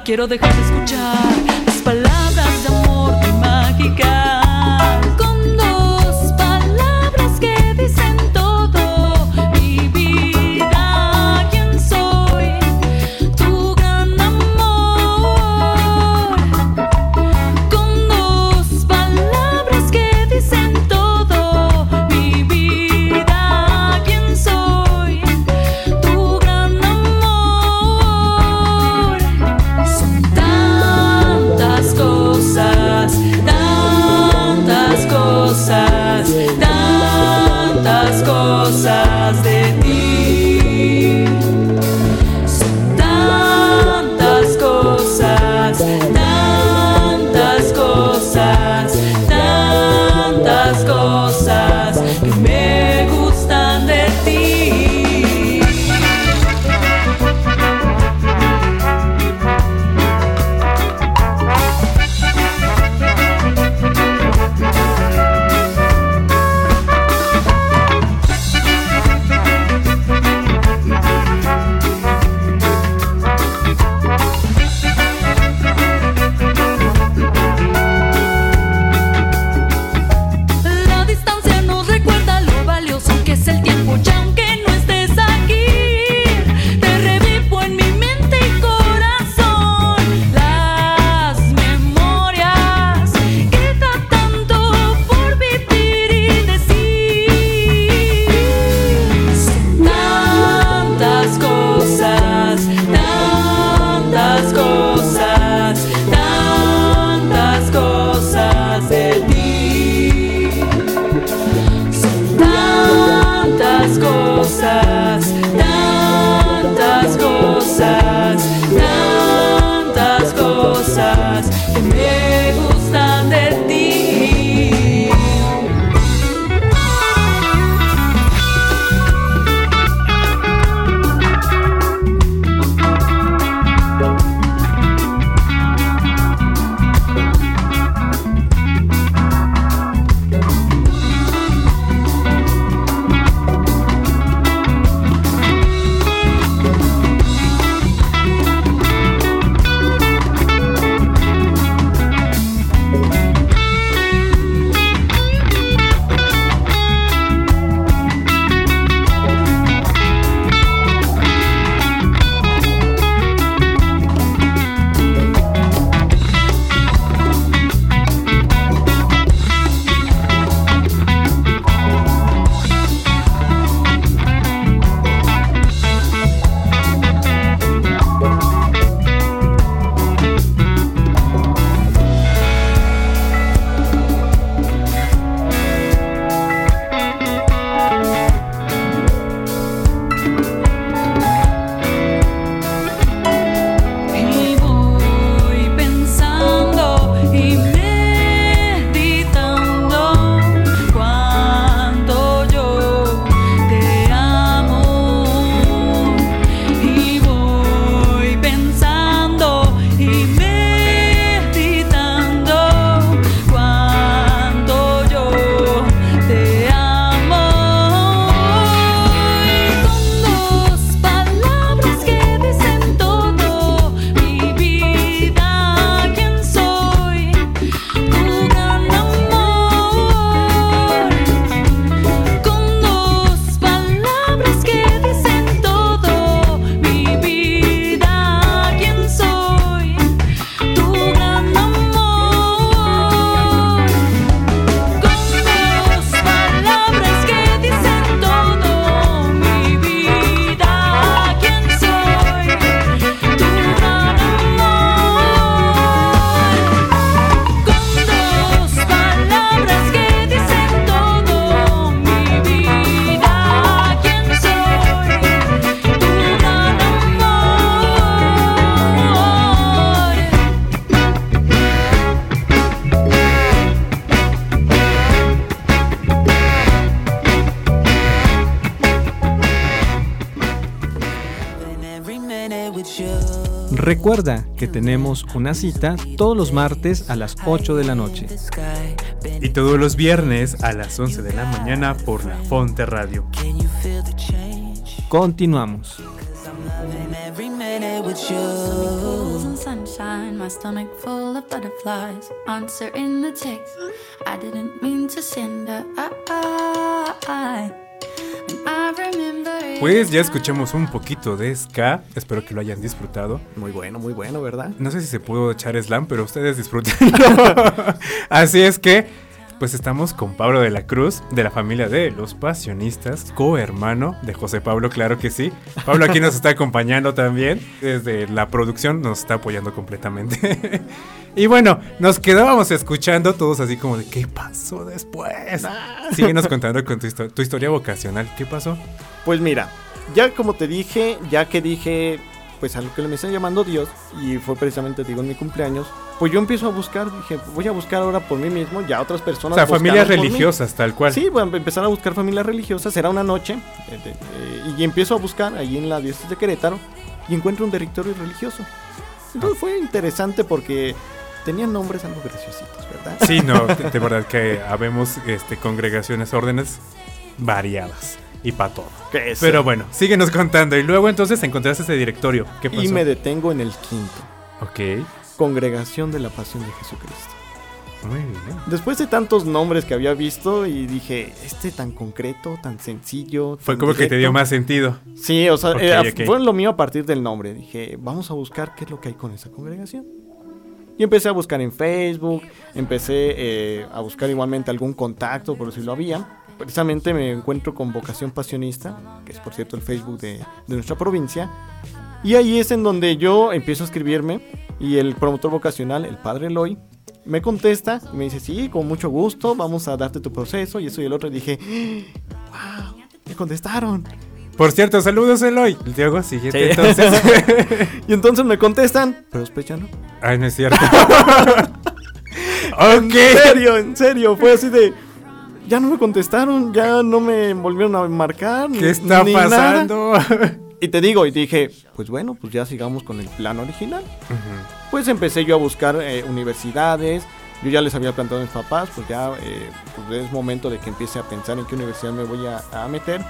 Quiero dejar de escuchar Recuerda que tenemos una cita todos los martes a las 8 de la noche. Y todos los viernes a las 11 de la mañana por la Fonte Radio. Continuamos. Chemicals and sunshine, my stomach full of butterflies. Answer in the text. Pues ya escuchamos un poquito de ska. Espero que lo hayan disfrutado. Muy bueno, muy bueno, ¿verdad? No sé si se pudo echar slam, pero ustedes disfruten. Así es que, pues estamos con Pablo de la Cruz, de la familia de los pasionistas, cohermano de José Pablo, claro que sí. Pablo aquí nos está acompañando también. Desde la producción nos está apoyando completamente. y bueno, nos quedábamos escuchando todos así como de ¿qué pasó después? Síguenos contando con tu, histo- tu historia vocacional. ¿Qué pasó? Pues mira, ya como te dije, ya que dije, pues a lo que me están llamando Dios, y fue precisamente, digo, en mi cumpleaños, pues yo empiezo a buscar, dije, voy a buscar ahora por mí mismo, ya otras O personas. sea, familias religiosas, tal cual. Sí, voy a empezar a buscar familias religiosas, era una noche, eh, eh, y empiezo a buscar ahí en la diócesis de Querétaro, y encuentro un directorio religioso. Entonces fue interesante porque tenían nombres algo graciositos, ¿verdad? Sí, no, de, de verdad que habemos este, congregaciones, órdenes variadas y para todo. Que sí. Pero bueno, síguenos contando. Y luego entonces encontraste ese directorio. ¿Qué pasó? Y me detengo en el quinto, Ok, Congregación de la Pasión de Jesucristo. muy bien. Después de tantos nombres que había visto y dije, este tan concreto, tan sencillo. Fue tan como que te directo". dio más sentido. Sí, o sea, Ok, era- ok. fue lo mío a partir del nombre. Dije, vamos a buscar qué es lo que hay con esa congregación. Y empecé a buscar en Facebook, empecé eh, a buscar igualmente algún contacto, por si lo había. Precisamente me encuentro con Vocación Pasionista, que es por cierto el Facebook de, de nuestra provincia. Y ahí es en donde yo empiezo a escribirme y el promotor vocacional, el padre Eloy, me contesta y me dice, sí, con mucho gusto, vamos a darte tu proceso y eso y el otro. Y dije, wow, me contestaron. Por cierto, saludos Eloy. Luego, siguiente Sí. entonces. Y entonces me contestan, pero ya no. Ay, no es cierto. En ok. serio, en serio, fue así de... Ya no me contestaron, ya no me volvieron a marcar. ¿Qué está ni nada. pasando? Y te digo, y dije, pues bueno, pues ya sigamos con el plan original. Pues empecé yo a buscar eh, universidades. Yo ya les había planteado a mis papás, pues ya eh, pues es momento de que empiece a pensar en qué universidad me voy a, a meter.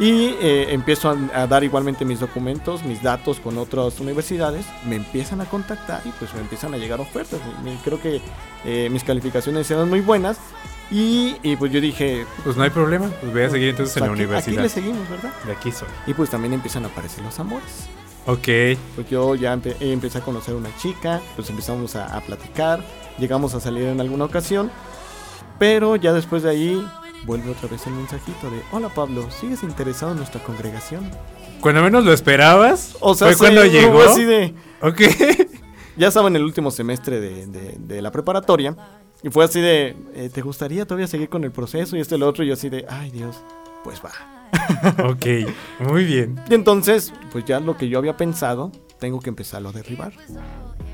Y eh, empiezo a, a dar igualmente mis documentos, mis datos con otras universidades. Me empiezan a contactar y pues me empiezan a llegar ofertas. Y- y creo que eh, mis calificaciones eran muy buenas. Y, y, pues yo dije... Pues no hay problema. Pues voy a seguir entonces en la universidad. Aquí le seguimos, ¿verdad? De aquí soy. Y pues también empiezan a aparecer los amores. Ok. Pues yo ya empe- empecé a conocer a una chica, pues empezamos a, a platicar, llegamos a salir en alguna ocasión, pero ya después de ahí vuelve otra vez el mensajito de, hola Pablo, ¿sigues interesado en nuestra congregación? Cuando menos lo esperabas. O sea, fue cuando llegó. así de, Ok. ya estaba en el último semestre de, de- de la preparatoria, y fue así de, eh, ¿te gustaría todavía seguir con el proceso? Y este y lo otro, y yo así de, ay Dios, pues va. ok. Muy bien. Y entonces, pues ya lo que yo había pensado, tengo que empezarlo a derribar.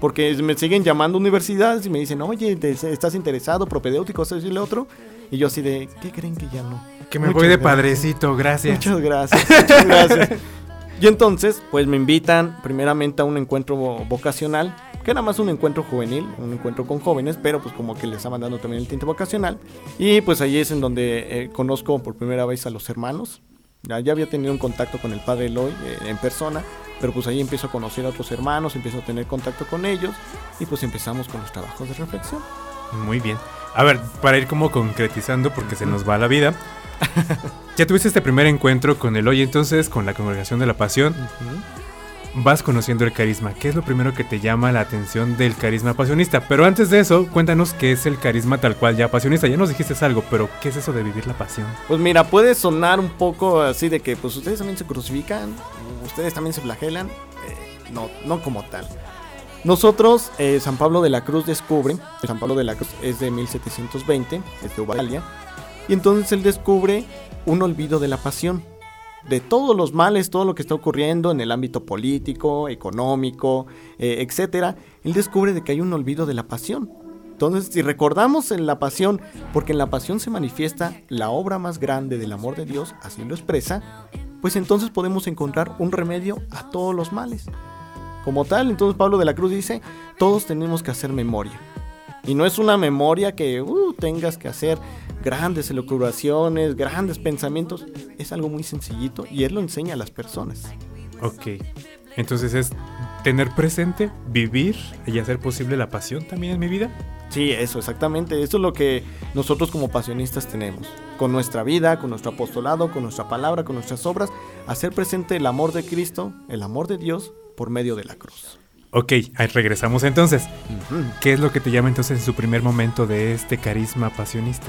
Porque me siguen llamando universidades y me dicen, oye, te- ¿estás interesado? Propedéutico, eso y lo otro. Y yo así de, ¿qué creen que ya no? Que me Muchas voy de gracias. padrecito, gracias. Muchas gracias, muchas gracias. Y entonces, pues me invitan primeramente a un encuentro vo- vocacional, que era más un encuentro juvenil, un encuentro con jóvenes, pero pues como que les estaban dando también el tinte vocacional. Y pues ahí es en donde eh, conozco por primera vez a los hermanos. Ya, ya había tenido un contacto con el padre Eloy eh, en persona, pero pues ahí empiezo a conocer a otros hermanos, empiezo a tener contacto con ellos y pues empezamos con los trabajos de reflexión. Muy bien. A ver, para ir como concretizando, porque se nos va la vida. ya tuviste este primer encuentro con el hoy, entonces, con la Congregación de la Pasión. Vas conociendo el carisma. ¿Qué es lo primero que te llama la atención del carisma pasionista? Pero antes de eso, cuéntanos qué es el carisma tal cual ya pasionista. Ya nos dijiste algo, pero ¿qué es eso de vivir la pasión? Pues mira, puede sonar un poco así de que pues ustedes también se crucifican, ustedes también se flagelan. Eh, no, no como tal. Nosotros, eh, San Pablo de la Cruz descubre, San Pablo de la Cruz es de 1720, es de Ubalia, y entonces él descubre un olvido de la pasión, de todos los males, todo lo que está ocurriendo en el ámbito político, económico, eh, etcétera. Él descubre de que hay un olvido de la pasión. Entonces, si recordamos en la pasión, porque en la pasión se manifiesta la obra más grande del amor de Dios, así lo expresa, pues entonces podemos encontrar un remedio a todos los males. como tal. Entonces Pablo de la Cruz dice, todos tenemos que hacer memoria. Y no es una memoria que uh, tengas que hacer grandes elucubraciones, grandes pensamientos. Es algo muy sencillito y él lo enseña a las personas. Ok. Entonces es tener presente, vivir y hacer posible la pasión también en mi vida. Sí, eso, exactamente. Eso es lo que nosotros como pasionistas tenemos. Con nuestra vida, con nuestro apostolado, con nuestra palabra, con nuestras obras, hacer presente el amor de Cristo, el amor de Dios, por medio de la cruz. Ok, ahí regresamos entonces. ¿Qué es lo que te llama entonces en su primer momento de este carisma pasionista?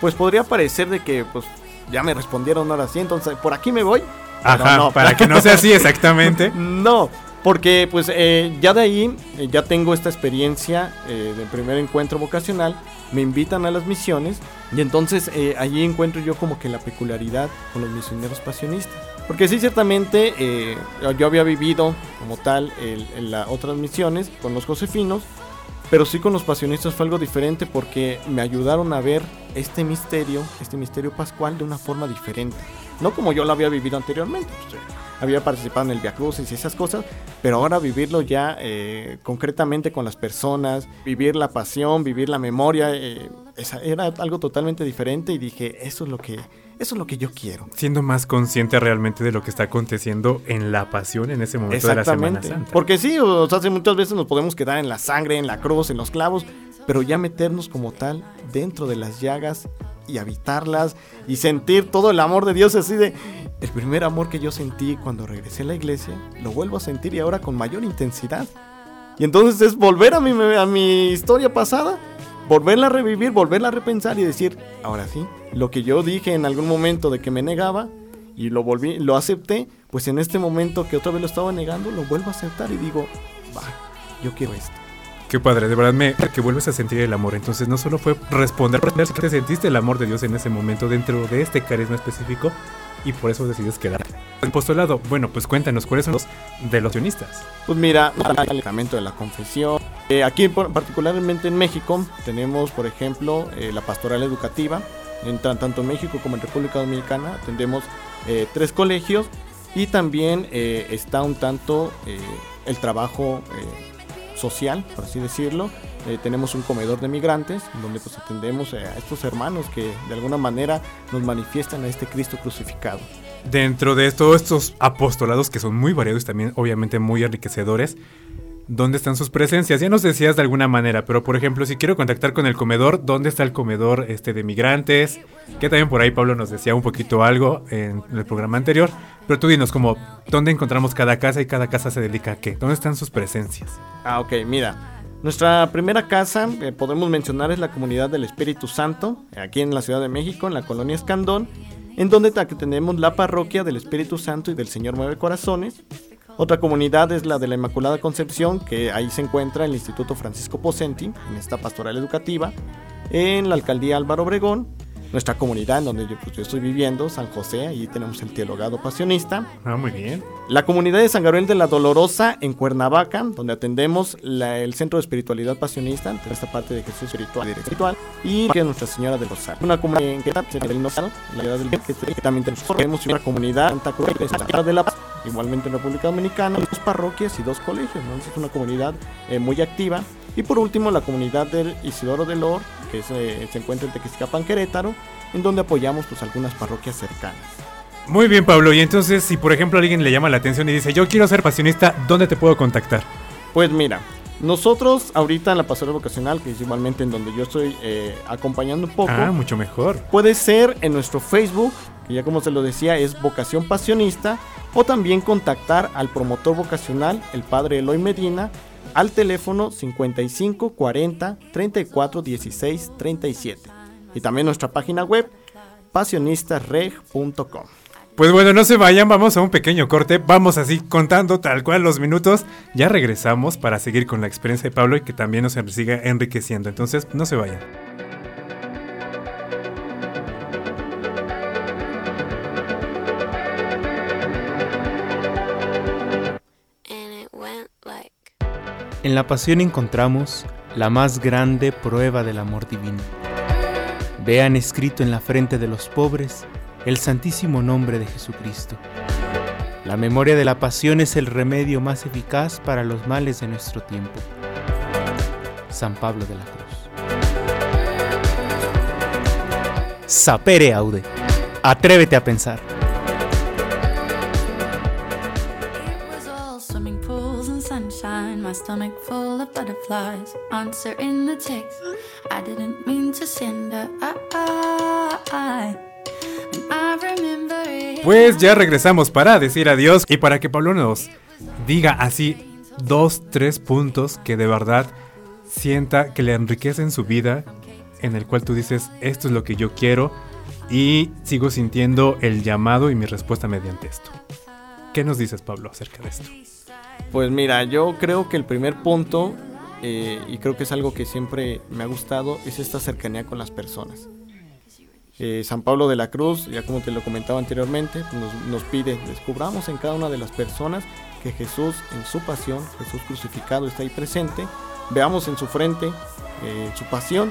Pues podría parecer de que, pues, ya me respondieron ahora sí, entonces por aquí me voy. Ajá, no. para que no sea así exactamente. No, porque pues eh, ya de ahí eh, ya tengo esta experiencia eh, del primer encuentro vocacional, me invitan a las misiones y entonces eh, allí encuentro yo como que la peculiaridad con los misioneros pasionistas. Porque sí, ciertamente eh, yo había vivido como tal el- otras misiones con los josefinos, pero sí con los pasionistas fue algo diferente porque me ayudaron a ver este misterio, este misterio pascual de una forma diferente. No como yo lo había vivido anteriormente. pues, eh, había participado en el Via Crucis y esas cosas, pero ahora vivirlo ya eh, concretamente con las personas, vivir la pasión, vivir la memoria, eh, esa- era algo totalmente diferente y dije, eso es lo que, eso es lo que yo quiero. Siendo más consciente realmente de lo que está aconteciendo en la pasión en ese momento de la Semana. Santa. Porque sí, o sea, hace muchas veces nos podemos quedar en la sangre, en la cruz, en los clavos, pero ya meternos como tal dentro de las llagas y habitarlas y sentir todo el amor de Dios así de el primer amor que yo sentí cuando regresé a la iglesia, lo vuelvo a sentir y ahora con mayor intensidad. Y entonces es volver a mi, a mi historia pasada, volverla a revivir, volverla a repensar y decir, ahora sí, lo que yo dije en algún momento de que me negaba y lo volví, lo acepté, pues en este momento que otra vez lo estaba negando, lo vuelvo a aceptar y digo, va, yo quiero esto. Qué padre, de verdad me que vuelves a sentir el amor. Entonces no solo fue responder, sino que sentiste el amor de Dios en ese momento dentro de este carisma específico y por eso decides quedar. El postulado, bueno, pues cuéntanos cuáles son los de los sionistas. Pues mira, el sacramento de la confesión. Eh, aquí, particularmente en México, tenemos, por ejemplo, eh, la pastoral educativa. En tan- tanto en México como en República Dominicana atendemos eh, tres colegios y también eh, está un tanto eh, el trabajo eh, social, por así decirlo. Tenemos un comedor de migrantes donde pues atendemos a estos hermanos que de alguna manera nos manifiestan a este Cristo crucificado. Dentro de todos estos apostolados que son muy variados y también obviamente muy enriquecedores, ¿dónde están sus presencias? Ya nos decías de alguna manera, pero por ejemplo, si quiero contactar con el comedor, ¿dónde está el comedor este de migrantes? Que también por ahí Pablo nos decía un poquito algo en el programa anterior, pero tú dinos como dónde encontramos cada casa y cada casa se dedica a qué, ¿dónde están sus presencias? Ah, ok, mira. Nuestra primera casa, eh, podemos mencionar, es la comunidad del Espíritu Santo, aquí en la Ciudad de México, en la colonia Escandón, en donde tenemos la parroquia del Espíritu Santo y del Señor Mueve Corazones. Otra comunidad es la de la Inmaculada Concepción, que ahí se encuentra el Instituto Francisco Pocenti, en esta pastoral educativa, en la alcaldía Álvaro Obregón. Nuestra comunidad en donde yo, pues, yo estoy viviendo, San José, ahí tenemos el teologado pasionista. Ah, muy bien. La comunidad de San Gabriel de la Dolorosa en Cuernavaca, donde atendemos la- el centro de espiritualidad pasionista, ante esta parte de Jesús espiritual, espiritual y que es Nuestra Señora del Rosario. Una comunidad en que la ciudad del que que también tenemos, tenemos una comunidad Santa Cruz de la Paz, igualmente en República Dominicana, dos parroquias y dos colegios, ¿no? Es una comunidad eh, muy activa. Y por último, la comunidad del Isidoro del Or, que es, eh, se encuentra en Tequiscapan, Querétaro, en donde apoyamos pues algunas parroquias cercanas. Muy bien, Pablo. Y entonces, si por ejemplo alguien le llama la atención y dice, yo quiero ser pasionista, ¿dónde te puedo contactar? Pues mira, nosotros ahorita en la pastoral vocacional, que es igualmente en donde yo estoy eh, acompañando un poco, Ah, mucho mejor. puede ser en nuestro Facebook, que ya como se lo decía es Vocación Pasionista, o también contactar al promotor vocacional, el padre Eloy Medina, al teléfono 55 40 34 16 37. Y también nuestra página web, pasionistasreg.com. Pues bueno, no se vayan, vamos a un pequeño corte, vamos así contando tal cual los minutos, ya regresamos para seguir con la experiencia de Pablo y que también nos siga enriqueciendo, entonces no se vayan. En la pasión encontramos la más grande prueba del amor divino. Vean escrito en la frente de los pobres el santísimo nombre de Jesucristo. La memoria de la pasión es el remedio más eficaz para los males de nuestro tiempo. San Pablo de la Cruz. Sapere aude. Atrévete a pensar. Stomach full of butterflies, answering the text I didn't mean to send her. I, and I. Pues ya regresamos para decir adiós y para que Pablo nos diga así dos, tres puntos que de verdad sienta que le enriquecen su vida, en el cual tú dices, esto es lo que yo quiero y sigo sintiendo el llamado y mi respuesta mediante esto. ¿Qué nos dices, Pablo, acerca de esto? Pues mira, yo creo que el primer punto, eh, y creo que es algo que siempre me ha gustado, es esta cercanía con las personas. Eh, San Pablo de la Cruz, ya como te lo comentaba anteriormente, nos, pide, descubramos en cada una de las personas que Jesús en su pasión, Jesús crucificado está ahí presente, veamos en su frente eh, su pasión,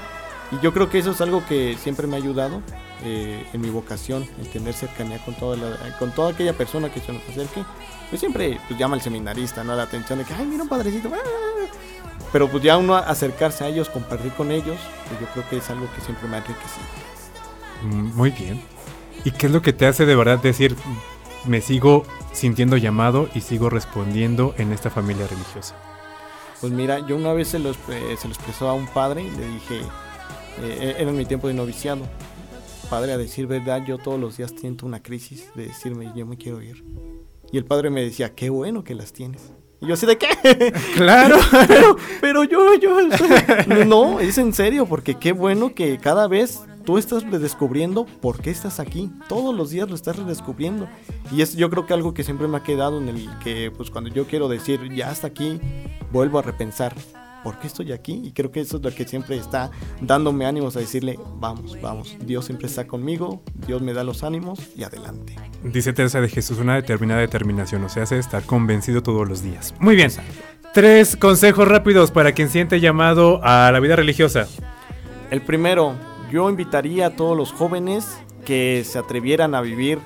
y yo creo que eso es algo que siempre me ha ayudado en mi vocación, el tener cercanía con toda, la- con toda aquella persona que se nos acerque. Pues siempre pues, llama al seminarista, ¿no? La atención de que, ay, mira un padrecito. ah". Pero pues ya uno acercarse a ellos, compartir con ellos, pues yo creo que es algo que siempre me ha enriquecido. Mm, Muy bien. ¿Y qué es lo que te hace de verdad decir, me sigo sintiendo llamado y sigo respondiendo en esta familia religiosa? Pues mira, yo una vez se lo, expre- se lo expresó a un padre y le dije, eh, era en mi tiempo de noviciado, padre, a decir verdad, yo todos los días siento una crisis de decirme, yo me quiero ir. Y el padre me decía, qué bueno que las tienes. Y yo así de qué? Claro. pero, pero yo, yo, no, es en serio, porque qué bueno que cada vez tú estás redescubriendo por qué estás aquí. Todos los días lo estás redescubriendo. Y es yo creo que algo que siempre me ha quedado en el que, pues cuando yo quiero decir, ya hasta aquí, vuelvo a repensar. ¿Por qué estoy aquí? Y creo que eso es lo que siempre está dándome ánimos a decirle, vamos, vamos, Dios siempre está conmigo, Dios me da los ánimos y adelante. Dice Teresa de Jesús, una determinada determinación, o sea, hace estar convencido todos los días. Muy bien. Tres consejos rápidos para quien siente llamado a la vida religiosa. El primero, yo invitaría a todos los jóvenes que se atrevieran a vivir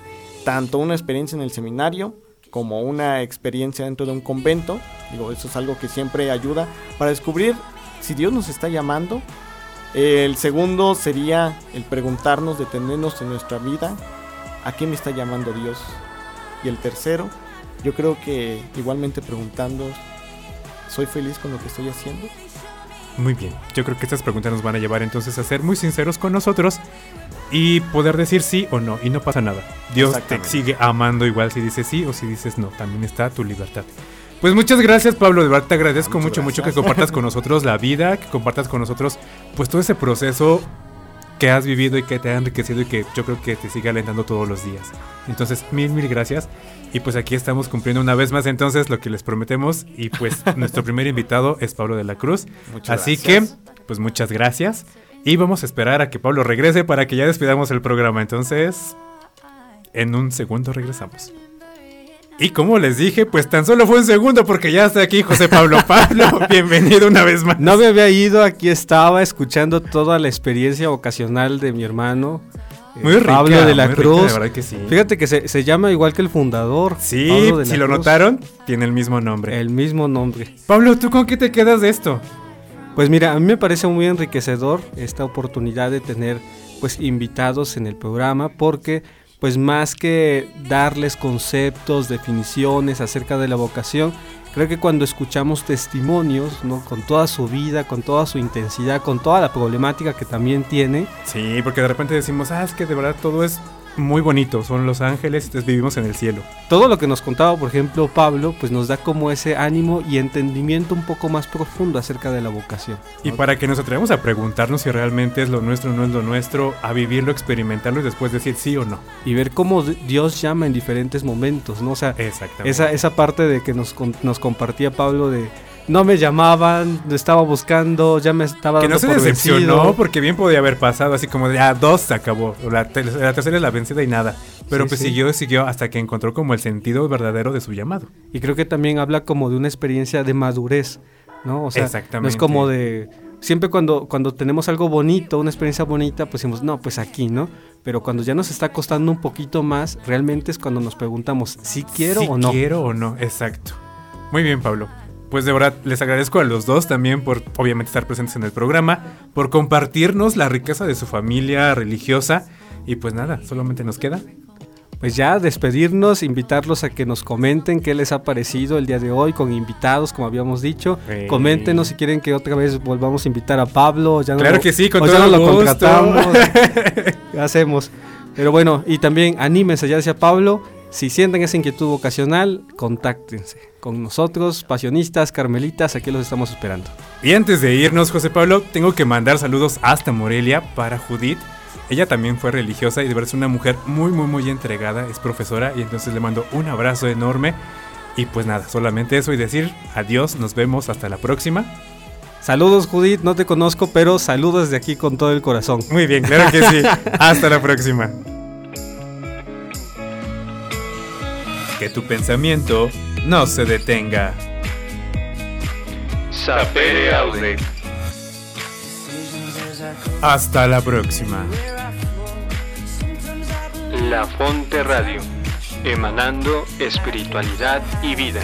tanto una experiencia en el seminario como una experiencia dentro de un convento. Digo, eso es algo que siempre ayuda para descubrir si Dios nos está llamando. El segundo sería el preguntarnos, detenernos en nuestra vida, ¿a qué me está llamando Dios? Y el tercero, yo creo que igualmente preguntando, ¿soy feliz con lo que estoy haciendo? Muy bien. Yo creo que estas preguntas nos van a llevar entonces a ser muy sinceros con nosotros y poder decir sí o no y no pasa nada. Dios te sigue amando igual si dices sí o si dices no. También está tu libertad. Pues muchas gracias Pablo, de verdad te agradezco Muchas mucho, mucho que gracias. compartas con nosotros la vida, que compartas con nosotros pues todo ese proceso que has vivido y que te ha enriquecido y que yo creo que te sigue alentando todos los días. Entonces, mil, mil gracias. Y pues aquí estamos cumpliendo una vez más entonces lo que les prometemos. Y pues nuestro primer invitado es Pablo de la Cruz. Muchas Así gracias. que, pues muchas gracias. Y vamos a esperar a que Pablo regrese para que ya despidamos el programa. Entonces, en un segundo regresamos. Y como les dije, pues tan solo fue un segundo porque ya está aquí José Pablo. Pablo, bienvenido una vez más. No me había ido, aquí estaba escuchando toda la experiencia vocacional de mi hermano. eh, Muy rica, Pablo de la muy rica, Cruz. de verdad que sí. Fíjate que se, se llama igual que el fundador. Sí, si lo Cruz. notaron, tiene el mismo nombre. El mismo nombre. Pablo, ¿tú con qué te quedas de esto? Pues mira, a mí me parece muy enriquecedor esta oportunidad de tener pues invitados en el programa porque pues más que darles conceptos, definiciones acerca de la vocación, creo que cuando escuchamos testimonios, ¿no? con toda su vida, con toda su intensidad, con toda la problemática que también tiene, Sí, porque de repente decimos, ah, es que de verdad todo es muy bonito, son los ángeles, entonces vivimos en el cielo. todo lo que nos contaba, por ejemplo, Pablo, pues nos da como ese ánimo y entendimiento un poco más profundo acerca de la vocación. Y para que nos atrevamos a preguntarnos si realmente es lo nuestro o no es lo nuestro, a vivirlo, experimentarlo y después decir sí o no. Y ver cómo Dios llama en diferentes momentos, ¿no? O sea, Exactamente. esa, esa parte de que nos, nos compartía Pablo de no me llamaban, lo estaba buscando, ya me estaba que dando no se por decepcionó vencido. porque bien podía haber pasado así como de, ah, dos se acabó, la, la tercera es la vencida y nada. Pero Sí, pues sí. siguió, siguió hasta que encontró como el sentido verdadero de su llamado. Y creo que también habla como de una experiencia de madurez, ¿no? O sea, no es Exactamente. como de, siempre cuando, cuando tenemos algo bonito, una experiencia bonita, pues decimos, no, pues aquí, ¿no? Pero cuando ya nos está costando un poquito más, realmente es cuando nos preguntamos si quiero Si o no. quiero o no, exacto. Muy bien, Pablo. Pues de verdad, les agradezco a los dos también por obviamente estar presentes en el programa, por compartirnos la riqueza de su familia religiosa. Y pues nada, solamente nos queda Pues ya despedirnos, invitarlos a que nos comenten qué les ha parecido el día de hoy con invitados, como habíamos dicho. Sí. Coméntenos si quieren que otra vez volvamos a invitar a Pablo. Ya no Claro lo- que sí, con o ya todo no lo gusto. contratamos. ¿Qué hacemos? Pero bueno, y también anímense, ya decía Pablo, si sienten esa inquietud vocacional, contáctense con nosotros, pasionistas, carmelitas, aquí los estamos esperando. Y antes de irnos, José Pablo, tengo que mandar saludos hasta Morelia para Judith. Ella también fue religiosa y de verdad es una mujer muy, muy, muy entregada, es profesora y entonces le mando un abrazo enorme. Y pues nada, solamente eso y decir adiós, nos vemos hasta la próxima. Saludos Judith, no te conozco, pero saludos de aquí con todo el corazón. Muy bien, claro que sí. Hasta la próxima. Que tu pensamiento no se detenga. Sapere Aude. Hasta la próxima. La Fonte Radio. Emanando espiritualidad y vida.